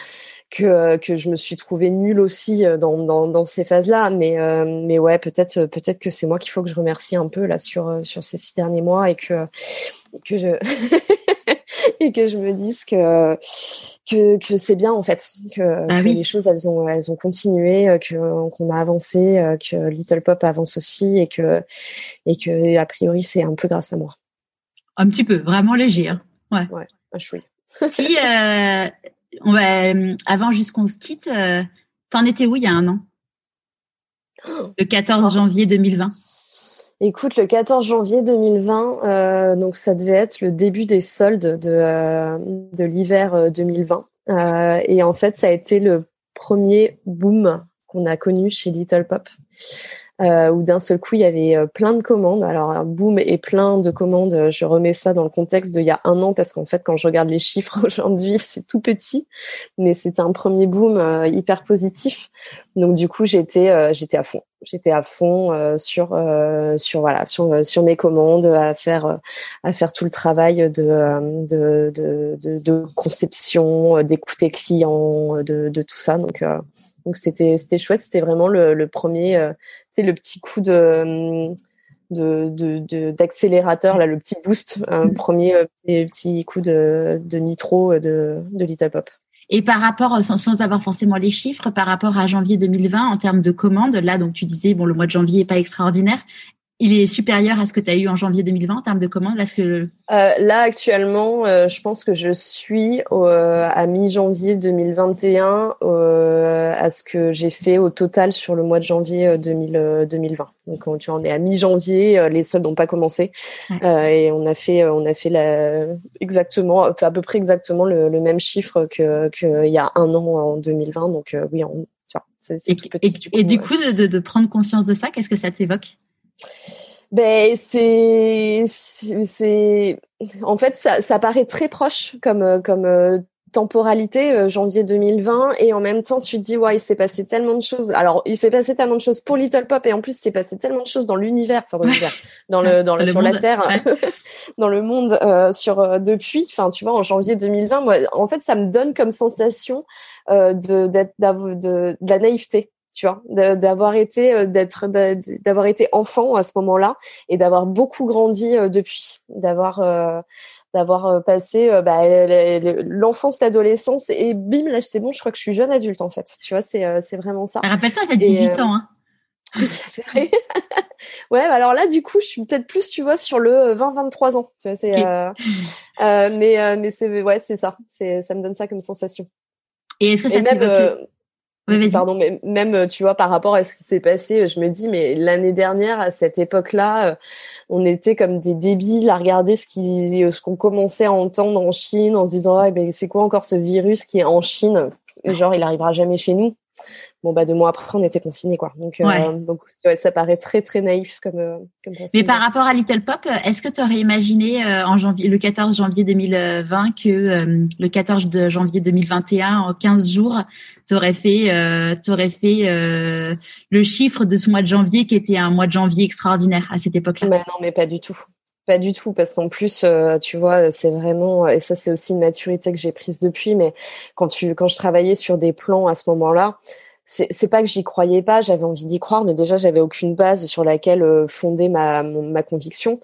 que que je me suis trouvée nulle aussi euh, dans dans, dans ces phases-là. Mais euh, mais ouais, peut-être peut-être que c'est moi qu'il faut que je remercie un peu là sur euh, sur ces six derniers mois et que et que je et que je me dise que que, que c'est bien en fait que, ah les choses elles ont elles ont continué que qu'on a avancé que Little Pop avance aussi et que et que a priori c'est un peu grâce à moi un petit peu vraiment léger hein. ouais ouais ah, je suis si euh, euh, avant jusqu'on se quitte, euh, t'en étais où il y a un an? Le 14 janvier 2020. Écoute, le 14 janvier 2020, euh, donc ça devait être le début des soldes de, de l'hiver 2020. et en fait, ça a été le premier boom qu'on a connu chez Little Pop euh, où d'un seul coup il y avait euh, plein de commandes. Alors boom et plein de commandes. Je remets ça dans le contexte d'il y a un an parce qu'en fait quand je regarde les chiffres aujourd'hui c'est tout petit, mais c'était un premier boom euh, hyper positif. Donc du coup j'étais euh, j'étais à fond, j'étais à fond sur sur voilà sur sur mes commandes à faire à faire tout le travail de de de, de, de conception, d'écouter clients, de de tout ça. Donc Donc c'était c'était chouette. C'était vraiment le, le premier, euh, tu sais, le petit coup de de d'accélérateur de, là, le petit boost, un mm. premier petit coup de, de nitro de, de Little Pop. Et par rapport, sans, sans, avoir forcément les chiffres, par rapport à janvier 2020 en termes de commandes, là donc tu disais bon le mois de janvier est pas extraordinaire il est supérieur à ce que tu as eu en janvier 2020 en termes de commandes là, que... Euh, là actuellement, euh, je pense que je suis euh, à mi-janvier 2021 à ce que j'ai fait au total sur le mois de janvier 2020. Donc tu en es à mi-janvier, les soldes n'ont pas commencé et on a fait on a fait la, exactement à peu près exactement le, même chiffre que qu'il y a un an en 2020. Donc oui, on, tu vois, c'est, et, tout petit, et, du coup, de, de prendre conscience de ça, qu'est-ce que ça t'évoque? Ben c'est c'est en fait ça, ça paraît très proche comme comme euh, temporalité euh, janvier 2020 et en même temps tu te dis ouais il s'est passé tellement de choses. Alors il s'est passé tellement de choses pour Little Pop. Et en plus il s'est passé tellement de choses dans l'univers enfin dans l'univers dans le dans le, sur la terre dans le monde euh, sur depuis. Enfin tu vois en janvier 2020 moi en fait ça me donne comme sensation de d'être de, de la naïveté tu vois, d'avoir été euh, d'être d'avoir été enfant à ce moment-là et d'avoir beaucoup grandi euh, depuis, d'avoir euh, d'avoir passé bah, l'enfance, l'adolescence et bim là c'est bon, je crois que je suis jeune adulte en fait. Tu vois, c'est c'est vraiment ça. Rappelle-toi, t'as 18 ans. Hein. Oui, c'est vrai. ouais, alors là, du coup, je suis peut-être plus, tu vois, sur le 20-23 ans. Tu vois, c'est, mais mais c'est ouais, c'est ça. C'est ça me donne ça comme sensation. Et est-ce que ça t'évoque Pardon, mais même euh, tu vois par rapport à ce qui s'est passé, je me dis mais l'année dernière à cette époque-là, euh, on était comme des débiles à regarder ce qui euh, ce qu'on commençait à entendre en Chine en se disant ah, ben c'est quoi encore ce virus qui est en Chine, genre il arrivera jamais chez nous bon bah deux mois après on était confinés quoi. Donc euh, donc ça paraît très très naïf comme euh, comme mais par rapport à Little Pop est-ce que tu aurais imaginé euh, en janvier le 14 janvier 2020 que le 14 de janvier 2021 en 15 jours tu aurais fait t'aurais fait le chiffre de ce mois de janvier qui était un mois de janvier extraordinaire à cette époque-là? Bah non mais pas du tout. Pas du tout, parce qu'en plus, tu vois, c'est vraiment, et ça c'est aussi une maturité que j'ai prise depuis, mais quand tu, quand je travaillais sur des plans à ce moment-là, c'est pas que j'y croyais pas, j'avais envie d'y croire, mais déjà j'avais aucune base sur laquelle euh, fonder ma, ma conviction.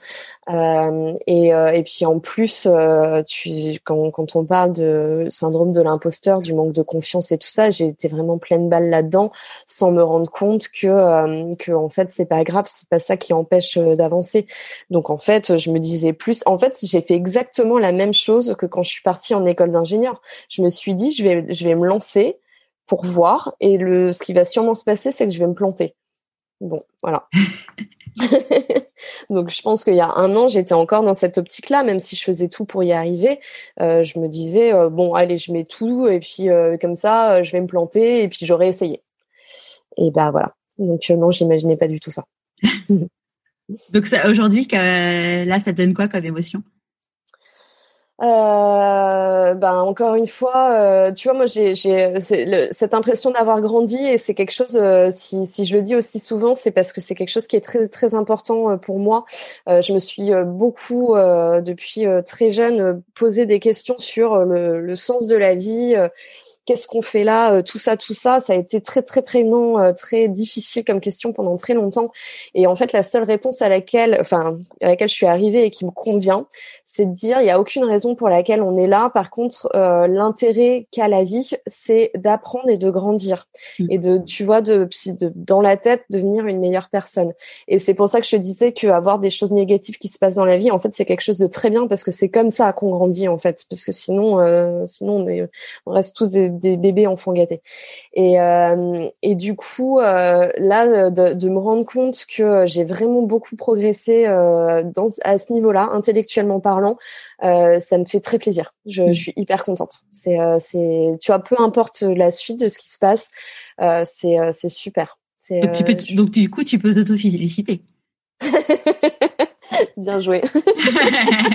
Euh, et, euh, et puis en plus, euh, tu, quand, quand on parle de syndrome de l'imposteur, du manque de confiance et tout ça, j'ai été vraiment pleine balle là-dedans, sans me rendre compte que que en fait c'est pas grave, c'est pas ça qui empêche d'avancer. Donc en fait, je me disais plus. En fait, j'ai fait exactement la même chose que quand je suis partie en école d'ingénieur. Je me suis dit, je vais je vais me lancer pour voir. Et le, ce qui va sûrement se passer, c'est que je vais me planter. Bon, voilà. Donc je pense qu'il y a un an, j'étais encore dans cette optique-là, même si je faisais tout pour y arriver. Euh, je me disais euh, bon, allez, je mets tout et puis euh, comme ça, je vais me planter et puis j'aurais essayé. Et ben voilà. Donc non, j'imaginais pas du tout ça. Donc aujourd'hui, là, ça donne quoi comme émotion? Euh, ben encore une fois, euh, tu vois, moi j'ai cette impression d'avoir grandi et c'est quelque chose. Euh, si, si je le dis aussi souvent, c'est parce que c'est quelque chose qui est très très important pour moi. je me suis beaucoup depuis très jeune posé des questions sur le sens de la vie qu'est-ce qu'on fait là, euh, tout ça, tout ça, ça a été très très prégnant, euh, très difficile comme question pendant très longtemps. Et en fait, la seule réponse à laquelle, enfin, à laquelle je suis arrivée et qui me convient, c'est de dire il y a aucune raison pour laquelle on est là. Par contre, euh, l'intérêt qu'a la vie, c'est d'apprendre et de grandir mmh. et de, tu vois, de, de dans la tête devenir une meilleure personne. Et c'est pour ça que je te disais que avoir des choses négatives qui se passent dans la vie, en fait, c'est quelque chose de très bien parce que c'est comme ça qu'on grandit en fait, parce que sinon, sinon on, on reste tous des des bébés enfants gâtés. Et, euh, et du coup, euh, là, de, me rendre compte que j'ai vraiment beaucoup progressé euh, dans, à ce niveau-là, intellectuellement parlant, ça me fait très plaisir. Je, mmh. suis hyper contente. C'est, c'est, tu vois, peu importe la suite de ce qui se passe, c'est, c'est super. Donc, tu peux, donc du coup, tu peux t'auto-féliciter. Bien joué.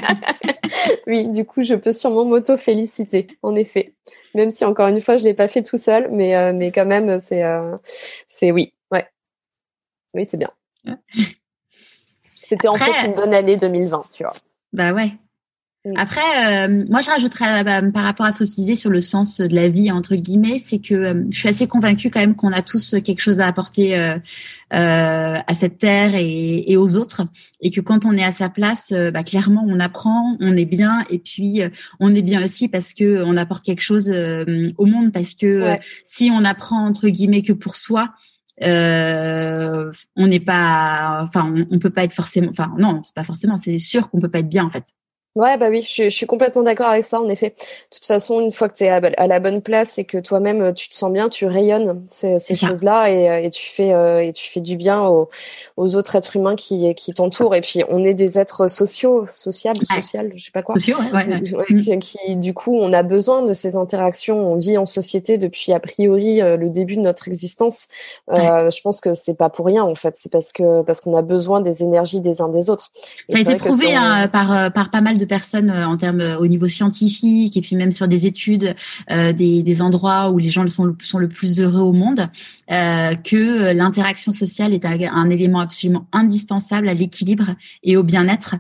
oui, du coup, je peux sûrement m'auto-féliciter, en effet. Même si, encore une fois, je l'ai pas fait tout seul, mais, euh, mais quand même, c'est, euh, c'est oui, ouais. Oui, c'est bien. C'était en fait une bonne année 2020, tu vois. Bah ouais. Après, euh, moi, je rajouterais bah, par rapport à ce que tu disais sur le sens de la vie entre guillemets, c'est que euh, je suis assez convaincue quand même qu'on a tous quelque chose à apporter euh, à cette terre et, et, aux autres, et que quand on est à sa place, bah, clairement, on apprend, on est bien, et puis on est bien aussi parce que on apporte quelque chose au monde, parce que si on apprend entre guillemets que pour soi, euh, on n'est pas, enfin, on, on, peut pas être forcément, enfin, non, c'est pas forcément, c'est sûr qu'on peut pas être bien en fait. Ouais, bah oui, je, je suis complètement d'accord avec ça, en effet. De toute façon, une fois que tu es à, la bonne place et que toi-même tu te sens bien, tu rayonnes ces, ces choses-là et, euh, et, tu fais euh, et tu fais du bien aux, aux autres êtres humains qui, qui t'entourent. Et puis, on est des êtres sociaux, sociables, ouais. social, je sais pas quoi. Sociaux, ouais, ouais, qui, du coup, on a besoin de ces interactions. On vit en société depuis a priori euh, le début de notre existence. Euh, je pense que c'est pas pour rien, en fait. C'est parce que parce qu'on a besoin des énergies des uns des autres. ça a été prouvé hein, par par pas mal de personnes euh, en termes euh, au niveau scientifique et puis même sur des études euh, des, des, endroits où les gens sont le, plus heureux au monde que l'interaction sociale est un, élément absolument indispensable à l'équilibre et au bien-être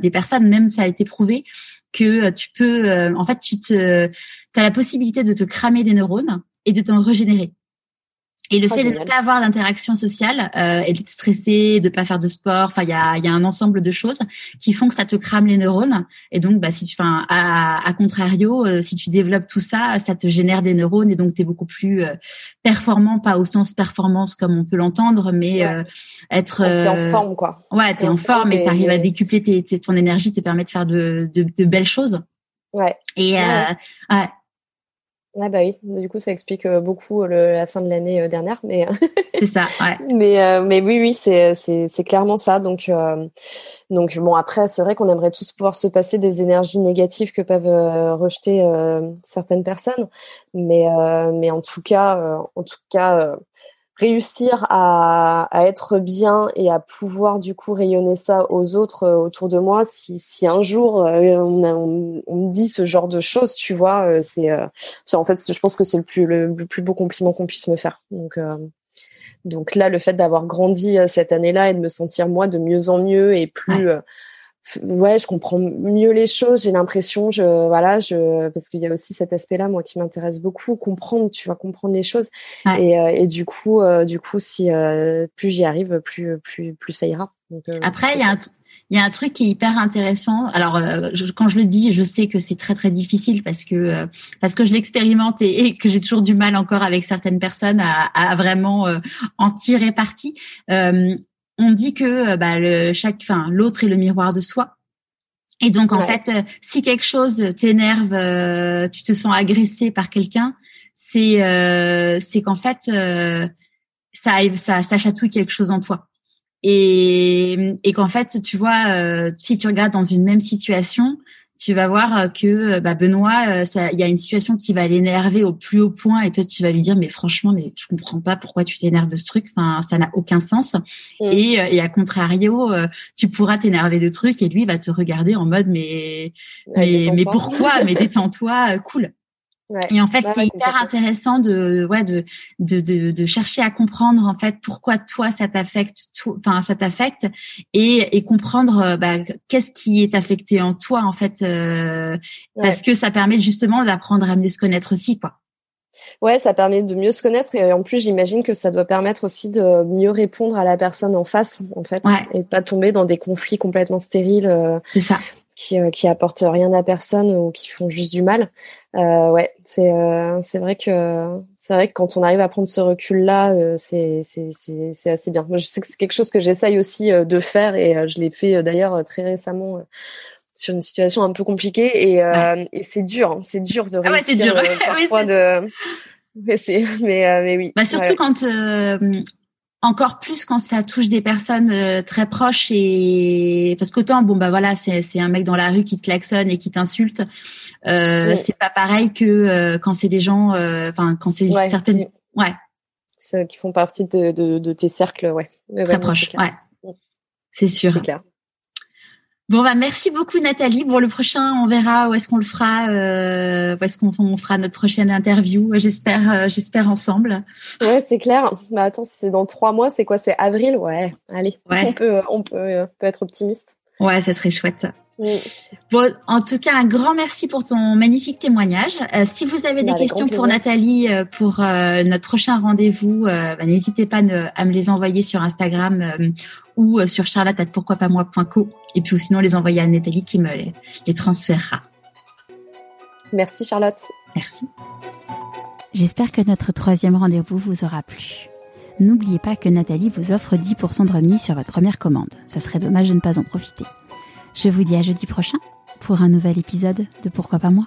des personnes. Même ça a été prouvé que tu peux en fait tu te as la possibilité de te cramer des neurones et de t'en régénérer et le oh, fait de ne pas avoir d'interaction sociale euh, et d'être stressé, de pas faire de sport, enfin il y a, y a un ensemble de choses qui font que ça te crame les neurones. Et donc bah si tu, enfin à, à contrario, euh, si tu développes tout ça, ça te génère des neurones et donc tu es beaucoup plus euh, performant, pas au sens performance comme on peut l'entendre, mais euh, être t'es en forme quoi. Ouais, t'es en, en forme et t'arrives à décupler tes, tes, ton énergie, te permet de faire de, de, de belles choses. Ouais. Et ouais. ouais. Ah bah oui, du coup ça explique euh, beaucoup le, la fin de l'année euh, dernière, mais c'est ça. Ouais. mais euh, mais oui oui c'est c'est c'est clairement ça. Donc euh, donc bon après c'est vrai qu'on aimerait tous pouvoir se passer des énergies négatives que peuvent rejeter certaines personnes, mais mais en tout cas en tout cas réussir à, à, être bien et à pouvoir du coup rayonner ça aux autres euh, autour de moi. Si, si un jour euh, on, on, me dit ce genre de choses, tu vois, euh, c'est en fait je pense que c'est le plus le, plus beau compliment qu'on puisse me faire. Donc donc là, le fait d'avoir grandi cette année-là et de me sentir moi de mieux en mieux et plus ouais, je comprends mieux les choses. J'ai l'impression, je voilà, je parce qu'il y a aussi cet aspect-là, moi, qui m'intéresse beaucoup, comprendre, tu vois, comprendre les choses. Ouais. Et, euh, et du coup, euh, du coup, si euh, plus j'y arrive, plus plus plus ça ira. Donc, euh, Après, il y a un il y a un truc qui est hyper intéressant. Alors euh, je, quand je le dis, je sais que c'est très très difficile parce que euh, parce que je l'expérimente et, et, que j'ai toujours du mal encore avec certaines personnes à, à vraiment euh, en tirer parti on dit que euh, bah, le, chaque, enfin, l'autre est le miroir de soi. Et donc, en ouais. fait, euh, si quelque chose t'énerve, euh, tu te sens agressé par quelqu'un, c'est euh, c'est qu'en fait, euh, ça, ça, ça chatouille quelque chose en toi. Et, et qu'en fait, tu vois, si tu regardes dans une même situation, tu vas voir euh, que euh, bah, Benoît, euh, il y a une situation qui va l'énerver au plus haut point et toi tu vas lui dire mais franchement mais je comprends pas pourquoi tu t'énerves de ce truc, enfin ça n'a aucun sens. Mm. Et, et à contrario, tu pourras t'énerver de trucs et lui va te regarder en mode mais mais, mais pourquoi? Mais détends-toi, cool. Ouais, et en fait, bah, c'est hyper intéressant de, ouais, de, de, de, de, chercher à comprendre en fait pourquoi toi ça t'affecte, enfin ça t'affecte, et, et comprendre euh, bah, qu'est-ce qui est affecté en toi en fait, euh, parce que ça permet justement d'apprendre à mieux se connaître aussi, quoi. Ouais, ça permet de mieux se connaître et en plus j'imagine que ça doit permettre aussi de mieux répondre à la personne en face en fait ouais. et de pas tomber dans des conflits complètement stériles. Euh, c'est ça qui euh, qui apportent rien à personne ou qui font juste du mal. Euh, ouais, c'est euh, c'est vrai que c'est vrai que quand on arrive à prendre ce recul là, euh, c'est c'est c'est c'est assez bien. Moi, je sais que c'est quelque chose que j'essaye aussi euh, de faire et euh, je l'ai fait d'ailleurs très récemment sur une situation un peu compliquée et ouais. et c'est dur, hein, c'est dur de réussir ah ouais, c'est dur. parfois oui, de mais c'est mais mais oui. Bah surtout ouais. quand encore plus quand ça touche des personnes euh, très proches et parce qu'autant bon bah voilà c'est c'est un mec dans la rue qui te klaxonne et qui t'insulte euh, oui. c'est pas pareil que euh, quand c'est des gens euh, enfin quand c'est ouais, certaines qui, ouais. Qui font partie de, de, de tes cercles ouais. Très proches ouais. C'est sûr. Clair Bon bah merci beaucoup Nathalie. Bon le prochain on verra où est-ce qu'on le fera, euh, où est-ce qu'on on fera notre prochaine interview. J'espère, euh, j'espère ensemble. Ouais c'est clair. Bah attends c'est dans trois mois, c'est quoi? C'est avril? Ouais. Allez. Ouais. On peut, on peut, euh, peut être optimiste. Ouais ça serait chouette. Bon, en tout cas, un grand merci pour ton magnifique témoignage. Euh, si vous avez des questions pour Nathalie euh, pour euh, notre prochain rendez-vous, bah, n'hésitez pas à me les envoyer sur Instagram ou sur charlotte@pourquoipasmoi.co et puis ou sinon les envoyer à Nathalie qui me les, les transférera. Merci Charlotte. Merci. J'espère que notre troisième rendez-vous vous aura plu. N'oubliez pas que Nathalie vous offre 10% de remise sur votre première commande. Ça serait dommage de ne pas en profiter. Je vous dis à jeudi prochain pour un nouvel épisode de Pourquoi pas moi?